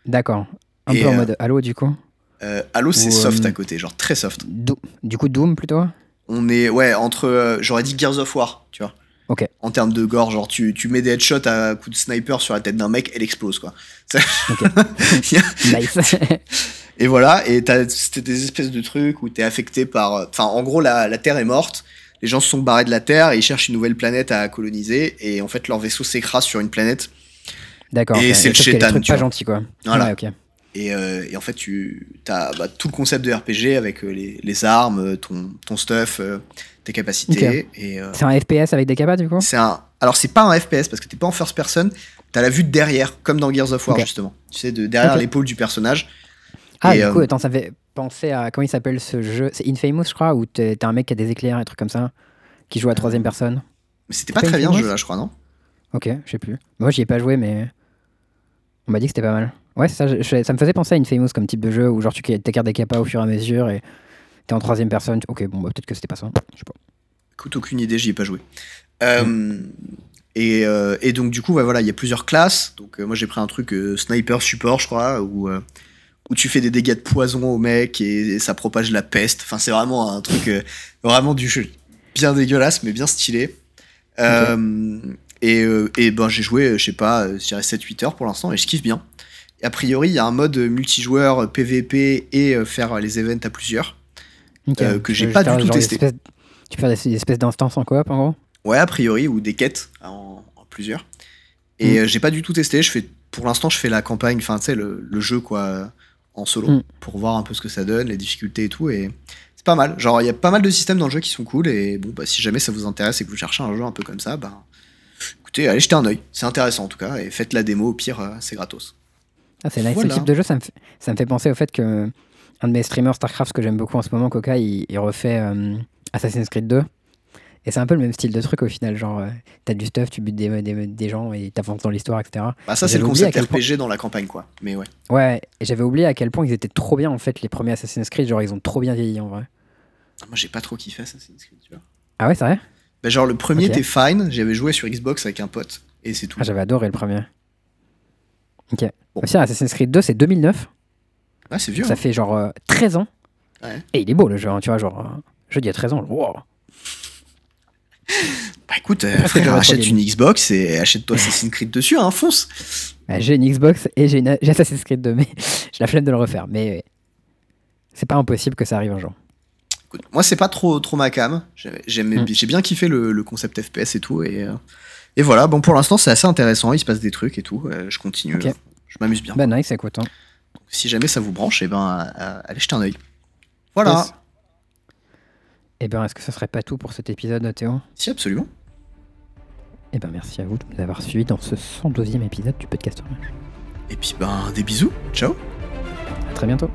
D'accord. Un Et, peu en euh, mode Halo du coup Euh, Halo, c'est soft euh, à côté, genre très soft. Do- Du coup, Doom plutôt? On est, ouais, entre, j'aurais dit Gears of War, tu vois. Ok. En termes de gore, genre tu, tu mets des headshots à coup de sniper sur la tête d'un mec, elle explose, quoi. Ça- Nice. Et voilà, et t'as c'était des espèces de trucs où t'es affecté par. euh, Enfin, en gros, la, la Terre est morte, les gens se sont barrés de la Terre et ils cherchent une nouvelle planète à coloniser, et en fait, leur vaisseau s'écrase sur une planète. D'accord. Et c'est le chétan, tu pas vois. gentils quoi. Voilà. Ouais. Et, euh, et en fait, tu as bah, tout le concept de RPG avec euh, les, les armes, ton, ton stuff, euh, tes capacités. Et euh, C'est un FPS avec des capas du coup c'est un. Alors, c'est pas un FPS parce que t'es pas en first person, t'as la vue de derrière, comme dans Gears of War, justement. Tu sais, de derrière l'épaule du personnage. Ah, Et, du euh, coup, attends, ça fait penser à. Comment il s'appelle ce jeu? C'est Infamous, je crois, où t'es un mec qui a des éclairs et trucs comme ça, qui joue à troisième personne. Mais c'était pas Pas très bien ce Infamous jeu-là, je crois, non? Ok, je sais plus. Moi, j'y ai pas joué, mais. On m'a dit que c'était pas mal. Ouais, ça, je- ça me faisait penser à Infamous comme type de jeu où genre tu t'écartes des capas au fur et à mesure et t'es en troisième personne. Ok, bon, bah, peut-être que c'était pas ça. Je sais pas. Écoute, aucune idée, j'y ai pas joué. Euh, et, euh, et donc, du coup, voilà, il y a plusieurs classes. Donc, euh, moi, j'ai pris un truc sniper support, je crois, où, où tu fais des dégâts de poison au mec et, et ça propage la peste. Enfin, c'est vraiment un truc, vraiment du jeu bien dégueulasse, mais bien stylé. Et, et ben, j'ai joué, je sais pas, je dirais 7-8 heures pour l'instant et je kiffe bien. Et a priori, il y a un mode multijoueur, PVP et faire les events à plusieurs. Euh, que j'ai pas du tout testé. Tu peux faire des espèces d'instances en coop en gros? Ouais, a priori, ou des quêtes en, en plusieurs. Et Mm. euh, j'ai pas du tout testé. Je fais, pour l'instant, je fais la campagne, enfin, tu sais, le, le jeu, quoi, en solo, Mm. pour voir un peu ce que ça donne, les difficultés et tout. Et c'est pas mal. Genre, il y a pas mal de systèmes dans le jeu qui sont cool. Et bon, bah, si jamais ça vous intéresse et que vous cherchez un jeu un peu comme ça, bah, écoutez, allez jeter un oeil. C'est intéressant en tout cas. Et faites la démo, au pire, euh, c'est gratos. Ah, c'est nice. Voilà. Ce type de jeu, ça me, fait, ça me fait penser au fait que un de mes streamers StarCraft que j'aime beaucoup en ce moment, Coca, il, il refait euh, Assassin's Creed 2. Et c'est un peu le même style de truc au final. Genre, euh, t'as du stuff, tu butes des, des, des gens et t'avances dans l'histoire, etc. Bah, ça, c'est le concept quel point- RPG dans la campagne, quoi. Mais ouais. Ouais, et j'avais oublié à quel point ils étaient trop bien en fait, les premiers Assassin's Creed. Genre, ils ont trop bien vieilli en vrai. Moi, j'ai pas trop kiffé Assassin's Creed, tu vois. Ah ouais, c'est vrai? Bah, genre, le premier Ok. était fine. J'avais joué sur Xbox avec un pote. Et c'est tout. Ah, j'avais adoré le premier. Ok. Bon. Aussi, Assassin's Creed 2, c'est 2009. Ah, c'est vieux. Ça hein. fait genre euh, 13 ans. Ouais. Et il est beau le jeu, hein, tu vois, genre. jeu d'il y a 13 ans. wow. Bah écoute, euh, frère, achète une Xbox et achète-toi Assassin's Creed dessus, hein, fonce. Euh, J'ai une Xbox et j'ai une- j'ai Assassin's Creed 2, mais j'ai la flemme de le refaire. Mais c'est pas impossible que ça arrive un jour. Écoute, moi, c'est pas trop, trop ma cam. J'ai j'aime- Mm. j'ai bien kiffé le, le concept FPS et tout. Et, euh, et voilà, bon, pour l'instant, c'est assez intéressant. Il se passe des trucs et tout. euh, je continue. Je m'amuse bien. Bah nice, écoute. hein. Si jamais ça vous branche, eh ben, à- à- allez jeter un œil. Voilà. Yes. Eh ben, est-ce que ce serait pas tout pour cet épisode, Théo? Si, absolument. Eh ben, merci à vous de nous avoir suivis dans ce 112e épisode du podcast Orange. Et puis, ben, des bisous. Ciao. À très bientôt.